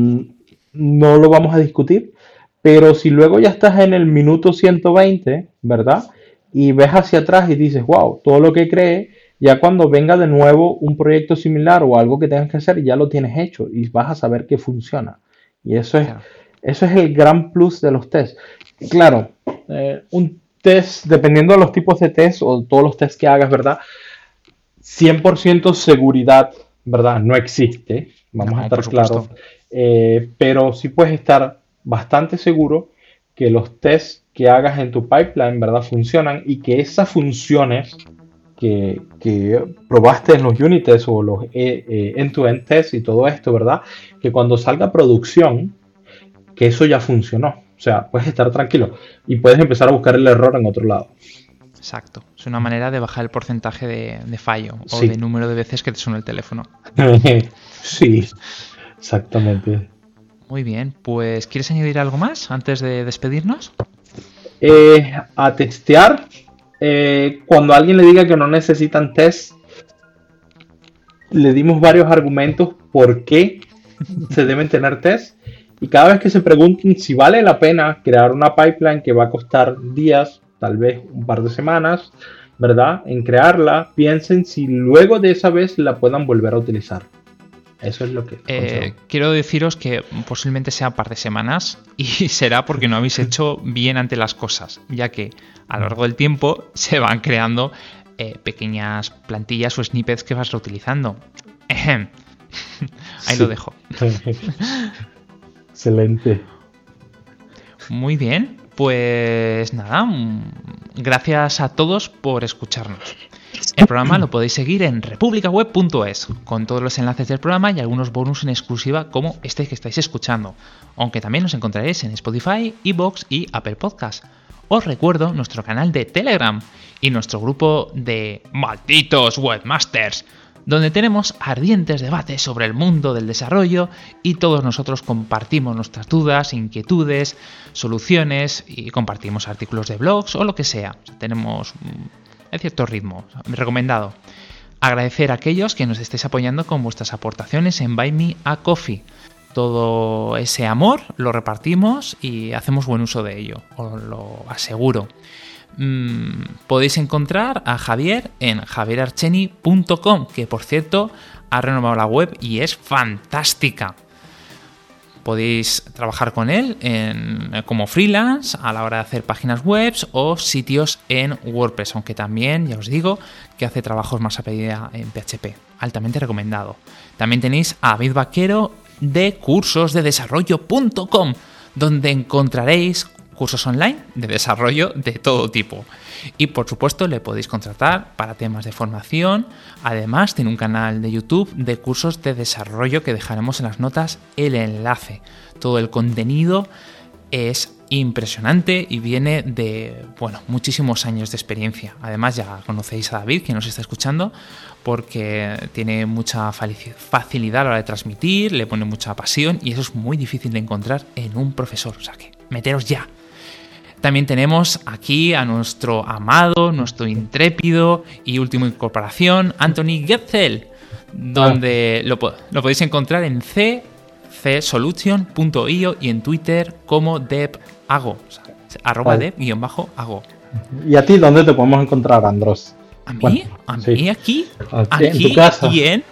no lo vamos a discutir, pero si luego ya estás en el minuto 120, ¿verdad? y ves hacia atrás y dices, wow, todo lo que creé, ya cuando venga de nuevo un proyecto similar o algo que tengas que hacer, ya lo tienes hecho y vas a saber que funciona. Y eso es, eso es el gran plus de los tests. Claro, eh, un test, dependiendo de los tipos de test o todos los tests que hagas, ¿verdad? 100% seguridad, ¿verdad? No existe, vamos a estar claros. Eh, pero sí puedes estar bastante seguro que los tests que hagas en tu pipeline, ¿verdad? Funcionan y que esas funciones que, probaste en los unit tests o los eh, eh, end-to-end tests y todo esto, ¿verdad? Que cuando salga producción, que eso ya funcionó. O sea, puedes estar tranquilo y puedes empezar a buscar el error en otro lado. Exacto. Es una manera de bajar el porcentaje de, fallo o de número de veces que te suena el teléfono. *laughs* sí, exactamente. Muy bien, pues ¿quieres añadir algo más antes de despedirnos? Eh, a testear. Eh, cuando alguien le diga que no necesitan test, le dimos varios argumentos por qué se deben tener test. Y cada vez que se pregunten si vale la pena crear una pipeline que va a costar días, tal vez un par de semanas, ¿verdad? En crearla, piensen si luego de esa vez la puedan volver a utilizar. Eso es lo que. Eh, quiero deciros que posiblemente sea un par de semanas y *laughs* será porque no habéis hecho bien ante las cosas, ya que a lo largo del tiempo se van creando eh, pequeñas plantillas o snippets que vas reutilizando. *laughs* Ahí lo dejo. *laughs* Excelente. Muy bien, pues nada, mm, gracias a todos por escucharnos. El programa lo podéis seguir en republicaweb.es, con todos los enlaces del programa y algunos bonus en exclusiva como este que estáis escuchando, aunque también nos encontraréis en Spotify, Evox y Apple Podcast. Os recuerdo nuestro canal de Telegram y nuestro grupo de malditos webmasters, donde tenemos ardientes debates sobre el mundo del desarrollo y todos nosotros compartimos nuestras dudas, inquietudes, soluciones y compartimos artículos de blogs o lo que sea. tenemos en cierto ritmo, recomendado. Agradecer a aquellos que nos estéis apoyando con vuestras aportaciones en Buy Me a Coffee. Todo ese amor lo repartimos y hacemos buen uso de ello, os lo aseguro. Mm, podéis encontrar a Javier en javierarcheni.com, que por cierto ha renovado la web y es fantástica podéis trabajar con él como freelance a la hora de hacer páginas web o sitios en WordPress, aunque también, ya os digo, que hace trabajos más a pedida en PHP. Altamente recomendado. También tenéis a David Vaquero de cursosdedesarrollo.com, donde encontraréis cursos online de desarrollo de todo tipo. Y por supuesto le podéis contratar para temas de formación. Además tiene un canal de YouTube de cursos de desarrollo que dejaremos en las notas el enlace. Todo el contenido es impresionante y viene de, bueno, muchísimos años de experiencia. Además ya conocéis a David, que nos está escuchando, porque tiene mucha facilidad a la hora de transmitir, le pone mucha pasión y eso es muy difícil de encontrar en un profesor. O sea que meteros ya también tenemos aquí a nuestro amado, nuestro intrépido y último incorporación, Anthony Getzel, donde lo, podéis encontrar en csolution.io y en Twitter como devago, arroba dev-ago. ¿Y a ti dónde te podemos encontrar, Andros? ¿A mí? ¿A mí aquí? Aquí, en tu casa. y en...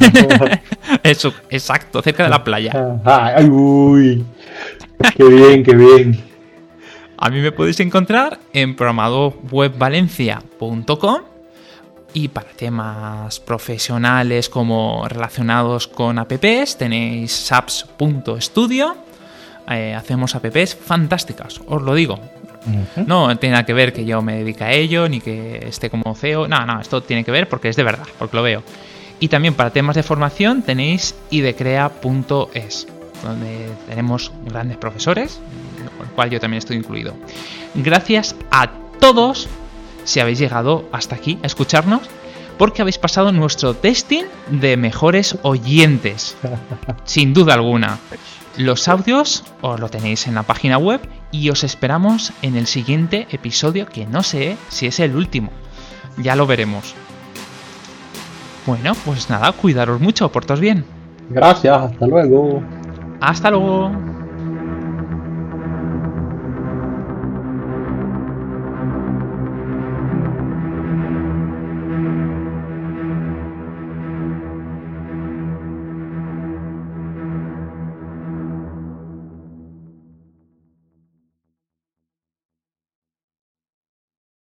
*laughs* Eso, exacto, cerca de la playa. Ay, uy. Qué bien, qué bien. A mí me podéis encontrar en programadorwebvalencia.com y para temas profesionales como relacionados con apps tenéis saps.studio. Eh, hacemos apps fantásticas, os lo digo. No tiene nada que ver que yo me dedique a ello ni que esté como CEO. No, no, esto tiene que ver porque es de verdad, porque lo veo. Y también para temas de formación tenéis idecrea.es, donde tenemos grandes profesores, el cual yo también estoy incluido. Gracias a todos si habéis llegado hasta aquí a escucharnos, porque habéis pasado nuestro testing de mejores oyentes, *laughs* sin duda alguna. Los audios os lo tenéis en la página web y os esperamos en el siguiente episodio, que no sé si es el último. Ya lo veremos. Bueno, pues nada, cuidaros mucho, portaos bien. Gracias, hasta luego. Hasta luego.